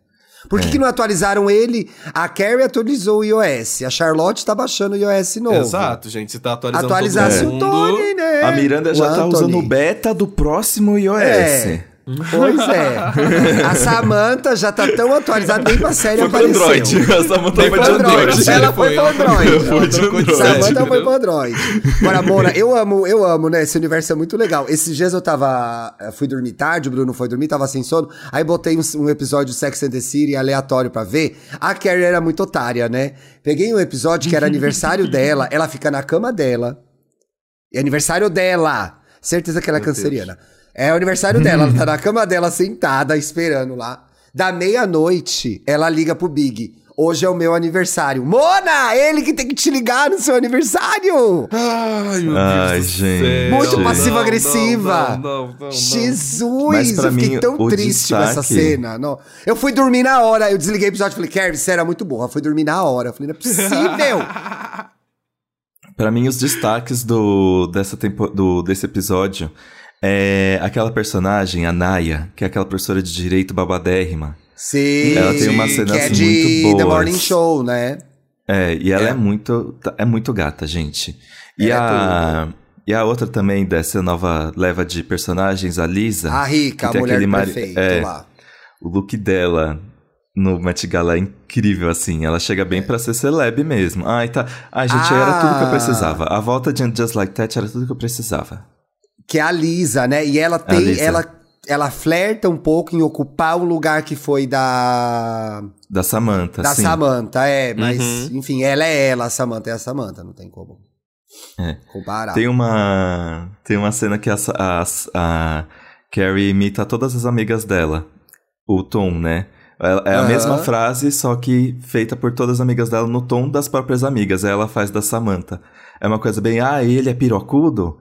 Por que, É. que não atualizaram ele? A Carrie atualizou o iOS. A Charlotte tá baixando o iOS novo. Exato, gente. Você tá atualizando Atualizasse todo o mundo. Tony, né? A Miranda já O tá Anthony. usando o beta do próximo iOS. É. Pois é. A Samantha já tá tão atualizada, nem pra série Foi apareceu. Android. A Samantha Foi foi de Android. Android. Ela foi pro Android. Ela foi de Android. Samantha foi pro Android. Agora, Mona, eu amo, eu amo, né? Esse universo é muito legal. Esses dias eu tava. Fui dormir tarde, o Bruno foi dormir, tava sem sono. Aí botei um, um episódio de Sex and the City aleatório pra ver. A Carrie era muito otária, né? Peguei um episódio que era aniversário dela, ela fica na cama dela. É aniversário dela. Certeza que ela é canceriana. É o aniversário dela, ela tá na cama dela sentada, esperando lá. Da meia-noite, ela liga pro Big. Hoje é o meu aniversário. Mona, ele que tem que te ligar no seu aniversário! Ai, meu Ai, Deus gente. céu. Muito Não, passiva-agressiva. Não, não, não, não. Jesus! Mas pra eu fiquei mim, tão triste com essa destaque- cena. Não. Eu fui dormir na hora, eu desliguei o episódio e falei, Kerry, você era muito burra. Eu fui dormir na hora. Eu falei, não é possível! Pra mim, os destaques do, dessa tempo, do, desse episódio é aquela personagem, a Naya, que é aquela professora de direito babadérrima. Sim, Ela tem umas que cenas é de muito The boas. Morning Show, né? É, e ela é, É. muito é muito gata, gente. E Ela é a e a outra também dessa nova leva de personagens, a Lisa, A rica, a mulher do mari- prefeito é, lá. o look dela no Met Gala é incrível, assim. Ela chega bem pra ser celeb mesmo. Ai, tá. Ai, gente, era tudo que eu Ah. precisava. A volta de Just Like That era tudo que eu precisava. Que é a Lisa, né? E ela tem. Lisa. Ela, ela flerta um pouco em ocupar o lugar que foi da. Da Samantha, Da sim. Samantha, é. Mas, Uhum. enfim, ela é ela, a Samantha é a Samantha, não tem como É. comparar. Tem uma. Tem uma cena que a, a, a Carrie imita todas as amigas dela. O tom, né? Ela- É a Aham. mesma frase, só que feita por todas as amigas dela no tom das próprias amigas. Aí ela faz da Samantha. É uma coisa bem, ah, ele é pirocudo?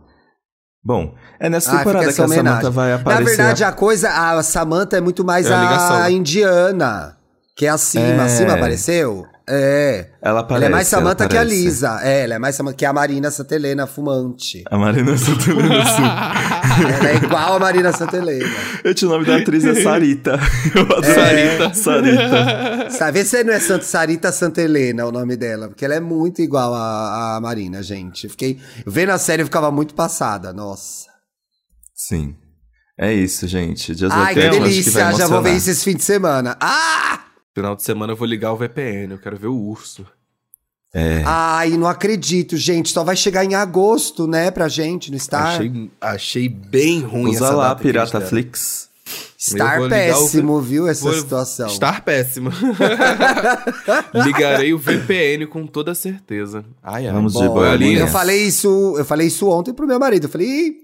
Bom, é nessa Ah, temporada que a Samantha vai Na aparecer. verdade, a coisa, a Samantha é muito mais É a a, indiana, que é acima. É. Acima apareceu? É. ela aparece. ela é mais ela Samantha que a. Lisa. É, ela é mais Samantha que a Marina Santelena fumante. A Marina Santelena, sim. ela é igual a Marina Santelena. Eu tinha o nome da atriz é Sarita. Eu É. Sarita. Sarita. Sabe, se não é Santa Sarita Santelena o nome dela, porque ela é muito igual a, a Marina, gente. Eu Fiquei vendo a série, eu ficava muito passada, nossa. Sim. É isso, gente. Just Ai, que delícia, vai já vou ver isso esse fim de semana. Ah! Final de semana eu vou ligar o VPN, eu quero ver o urso. É. Ai, não acredito, gente. Só vai chegar em agosto, né, pra gente no Star. Achei, achei bem ruim Usa essa lá, data que eles Pirata deram. Flix. Star ligar o- péssimo, viu, essa Vou situação. Estar péssimo. Ligarei o VPN com toda certeza. Ai, ai. Vamos de Bom, boiolinhas. eu falei isso, eu falei isso ontem pro meu marido. Eu falei,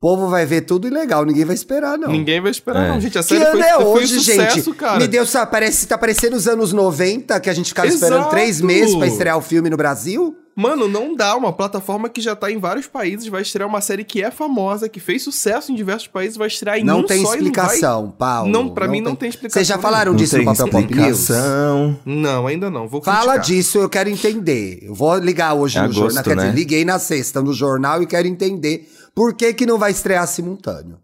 povo vai ver tudo ilegal, ninguém vai esperar, não. Ninguém vai esperar, É. não, gente. A Que série ano foi, é foi hoje, um sucesso, gente? cara. Me deu, sabe, parece, tá parecendo os anos 90, que a gente ficava esperando Exato. três meses pra estrear o filme no Brasil. Mano, não dá. Uma plataforma que já tá em vários países vai estrear uma série que é famosa, que fez sucesso em diversos países, vai estrear em não um tem só e não vai- explicação, Paulo. Não, pra mim não tem explicação Vocês já falaram Não disso tem no Papel Pop News? explicação. Não, ainda não. Vou Fala criticar. disso, eu quero entender. Eu vou ligar hoje É no agosto, jornal. Quer né? dizer, liguei na sexta no jornal e quero entender por que, que não vai estrear simultâneo.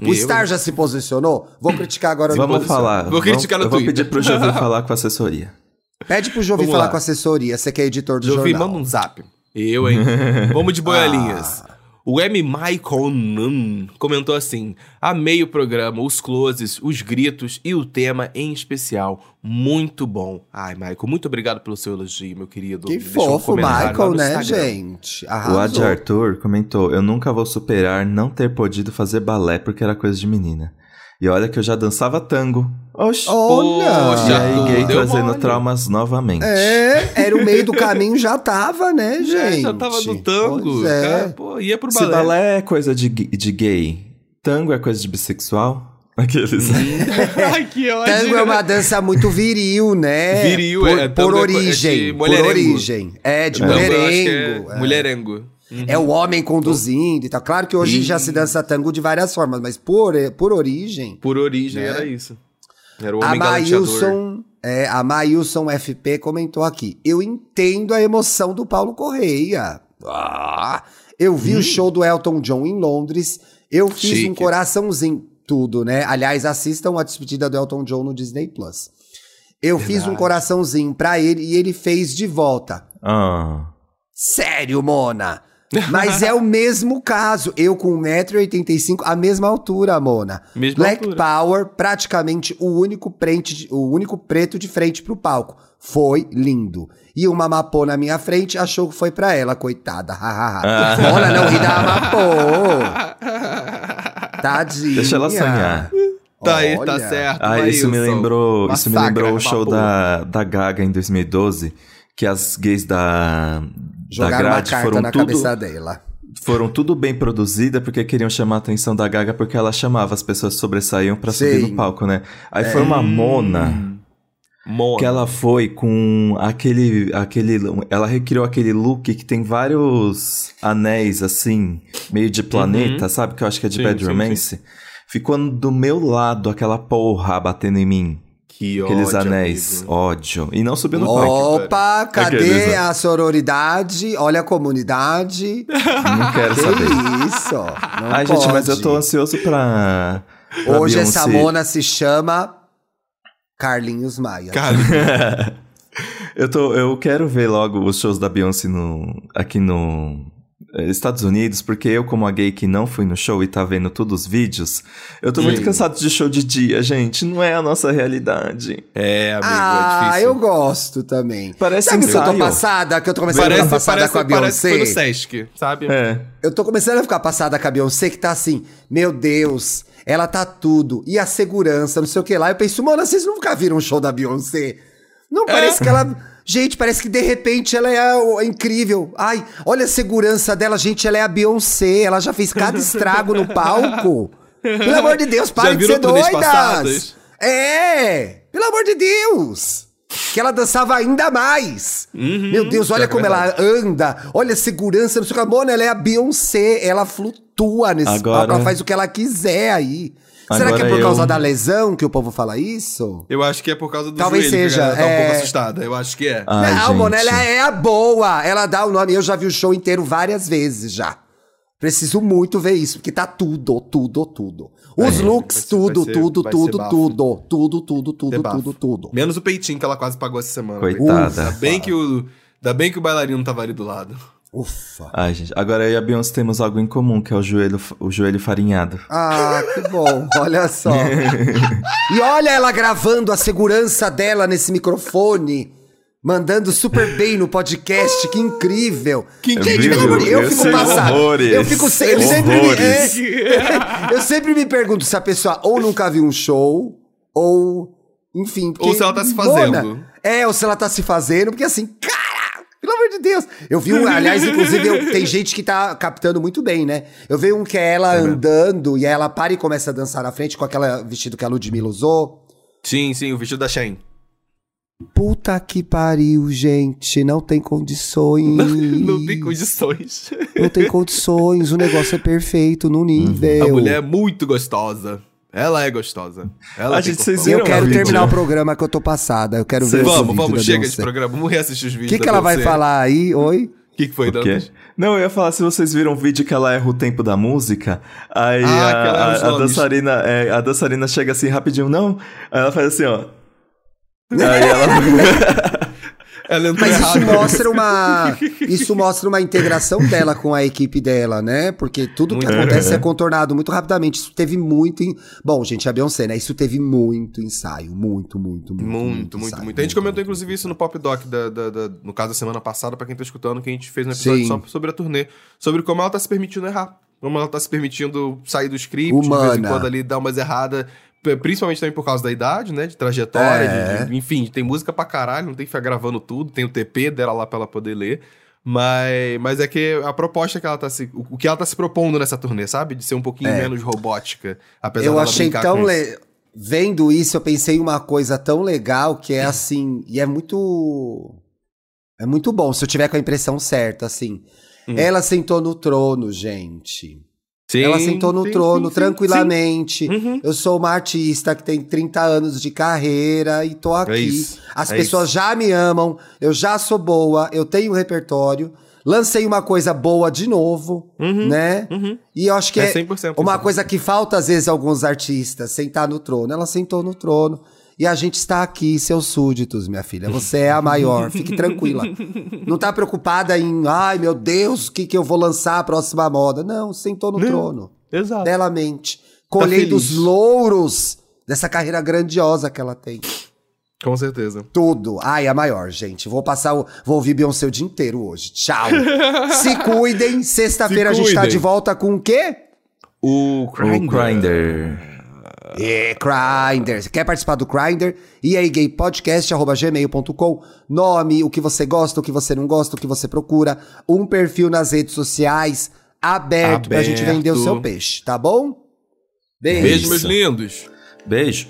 O Eu- Star já se posicionou? Vou criticar agora no Vamos falar. Vou criticar no Eu vou Twitter. pedir pro Jovem falar com a assessoria. Pede pro Jovi falar lá. com a assessoria, você que é editor do Jovi, jornal. manda um zap. Eu, hein? Vamos de boiolinhas. Ah. O M. Michael comentou assim: Amei o programa, os closes, os gritos e o tema em especial. Muito bom. Ai, Michael, muito obrigado pelo seu elogio, meu querido. Que Deixou um fofo, lá Michael, né, Instagram. gente? O Arrasou. Ad Arthur comentou: Eu nunca vou superar não ter podido fazer balé porque era coisa de menina. E olha que eu já dançava tango. Oxi. Olha! Poxa, e aí, gay deu trazendo mole. traumas novamente. É, era o meio do caminho, já tava, né, Já, gente? já tava no tango. Pois é. Cara, pô, ia pro Se balé. balé é coisa de, de gay, tango é coisa de bissexual? Aqueles. Ai, que ódio. Tango é uma dança muito viril, né? Viril, por, é, por tango é co- é origem. por mulherengo. origem. É, de Tango, eu acho que mulherengo. É, é. Mulherengo. É o homem conduzindo e tal. Claro que hoje já se dança tango de várias formas, mas por, por origem, Por origem Né? era isso. Era o homem. Maílson, é, a Maílson FP comentou aqui. Eu entendo a emoção do Paulo Correia. Ah, eu vi o show do Elton John em Londres. Eu fiz Chique. um coraçãozinho. Tudo, né? Aliás, assistam a despedida do Elton John no Disney Plus. Eu fiz um Verdade. coraçãozinho pra ele e ele fez de volta. Ah. Sério, Mona? Mas é o mesmo caso. Eu com 1,85m, a mesma altura, Mona. Mesma Black altura. Power, praticamente o único, prente de- o único preto de frente pro palco. Foi lindo. E uma Mapô na minha frente achou que foi pra ela, coitada. Ah. Mona, não ri da Mapô. Tadinha. Deixa ela sonhar. Tá aí, tá certo. Ah, isso me lembrou, isso me lembrou o show da, da Gaga em 2012, que as gays da, da Jogaram uma grade carta foram na tudo, cabeça dela. foram tudo bem produzidas porque queriam chamar a atenção da Gaga porque ela chamava, as pessoas sobressaíam pra subir Sim. no palco, né? Aí foi uma mona Mona. que ela foi com aquele, aquele, ela recriou aquele look que tem vários anéis assim, meio de planeta, sabe? Que eu acho que é de Sim, Bad sim, Romance. Ficou do meu lado aquela porra batendo em mim. Que Aqueles ódio, anéis, amigo. ódio. E não subiu no palco. Opa, cadê Aqueles, né? a sororidade? Olha a comunidade. Não quero que saber. isso? Não Ai, gente, mas eu pode. tô ansioso pra. pra Hoje Beyoncé. essa mona se chama Carlinhos Maia. Eu, tô, eu quero ver logo os shows da Beyoncé no, aqui no. Eh, Estados Unidos, porque eu, como a gay que não fui no show e tá vendo todos os vídeos, eu tô muito Sim. cansado de show de dia, gente. Não é a nossa realidade. é, amigo, é Ah, difícil. eu gosto também. Parece Sabe que eu tô passada? Que eu tô começando a Parece, ficar passada parece, com a parece que foi no Beyoncé? Sesc, sabe? É. Eu tô começando a ficar passada com a Beyoncé, que tá assim, meu Deus, ela tá tudo. E a segurança, não sei o que lá. Eu penso, mano, vocês nunca viram um show da Beyoncé? Não parece que ela. Gente, parece que de repente ela é o- incrível. Ai, olha a segurança dela, gente, ela é a Beyoncé. Ela já fez cada estrago no palco. Pelo amor de Deus, parem de ser doidas. passadas? É, pelo amor de Deus. Que ela dançava ainda mais. Uhum. Meu Deus, olha é como ela anda. Olha a segurança, não sei o que. Mona, ela é a Beyoncé. Ela flutua nesse Agora- palco. Ela faz o que ela quiser aí. Será que é Agora por causa eu- da lesão que o povo fala isso? Eu acho que é por causa do Talvez joelho seja, que a galera tá um é. pouco assustada. Eu acho que é. Ai, não, gente. É a boa. Ela dá o nome. Eu já vi o show inteiro várias vezes já. Preciso muito ver isso, porque tá tudo, tudo, tudo. Os É, looks, ser- tudo, ser- tudo, tudo, tudo, tudo, tudo, tudo, É tudo, tudo. Menos o peitinho que ela quase pagou essa semana. Coitada. Ainda bem que o, ainda bem que o bailarino tava ali do lado. Ufa. Ai, gente. Agora eu e a Beyoncé temos algo em comum, que é o joelho, o joelho farinhado. Ah, que bom, olha só. e olha ela gravando a segurança dela nesse microfone, mandando super bem no podcast, que incrível. Que Gente, incrível. pelo amor de Deus, eu Eu fico passado. horrores. Eu fico se- eu sempre me, Horrores. é, eu sempre me pergunto se a pessoa ou nunca viu um show ou enfim, porque, Ou se ela tá se fazendo. é, ou se ela tá se fazendo, porque assim, cara, pelo amor de Deus. Eu vi um, aliás, inclusive, eu- tem gente que tá captando muito bem, né? Eu vi um que é ela andando e aí ela para e começa a dançar na frente com aquele vestido que a Ludmilla usou. Sim, sim, o vestido da Shein. Puta que pariu, gente, não tem condições. Não tem condições. Não tem condições, o negócio é perfeito no nível. A mulher é muito gostosa. Ela é gostosa. Ela A gente, vocês. E eu viram quero o terminar o programa que eu tô passada. Eu quero ver Cê- esse Vamos, vídeo vamos, chega Beyoncé. de programa. Vamos reassistir os O vídeos. que, que da ela vai falar aí? Oi? O que, que foi, O? Dantas? Não, eu ia falar, se vocês viram o vídeo que ela erra o tempo da música, aí Ah, a, a, a nomes. dançarina, é, a dançarina chega assim rapidinho, não, aí ela faz assim, ó. Aí ela... Ela entrou Mas isso mostra uma. Isso mostra uma integração dela com a equipe dela, né? Porque tudo que Muito. acontece é contornado muito rapidamente. Isso teve muito. em- Bom, gente, a Beyoncé, né? Isso teve muito ensaio. Muito, muito, muito. Muito, muito, ensaio, muito. A gente comentou, inclusive, isso no Pop Doc, da, da- da- no caso da semana passada, pra quem tá escutando, que a gente fez um episódio Sim. só sobre a turnê. Sobre como ela tá se permitindo errar. Como ela tá se permitindo sair do script, de vez em Humana. quando ali dar umas erradas. Principalmente também por causa da idade, né? De trajetória, É. de- de- enfim, tem música pra caralho, não tem que ficar gravando tudo, tem o TP dela lá pra ela poder ler. Mas, mas é que a proposta que ela tá se. O que ela tá se propondo nessa turnê, sabe? De ser um pouquinho menos robótica. Apesar É. Eu achei tão. Le... Vendo isso, eu pensei em uma coisa tão legal que é assim. E é muito. É muito bom, se eu tiver com a impressão certa, assim. Hum. Ela sentou no trono, gente. Sim, Ela sentou no sim, trono sim, tranquilamente. Uhum. Eu sou uma artista que tem 30 anos de carreira e tô aqui. É isso, As é pessoas isso. já me amam, eu já sou boa, eu tenho um repertório. Lancei uma coisa boa de novo, Uhum, né? uhum. E eu acho que É é, 100% uma coisa que falta às vezes a alguns artistas, sentar no trono. Ela sentou no trono E a gente está aqui, seus súditos, minha filha. Você é a maior, fique tranquila. Não tá preocupada em, ai meu Deus, o que, que eu vou lançar a próxima moda. Não, sentou no trono. Exato. Belamente. Colhendo os feliz. louros dessa carreira grandiosa que ela tem. Com certeza. Tudo. Ai, a maior, gente. Vou passar o. Vou ouvir Beyoncé o dia inteiro hoje. Tchau. Se cuidem. Sexta-feira a gente tá cuidem. de volta com o quê? O O Grindr. É, Grindr. Você quer participar do Grindr? E aí, gaypodcast.gmail.com. Nome, o que você gosta, o que você não gosta, o que você procura. Um perfil nas redes sociais aberto, pra gente Aberto. vender o seu peixe, tá bom? Beijo. Beijo, meus lindos. Beijo.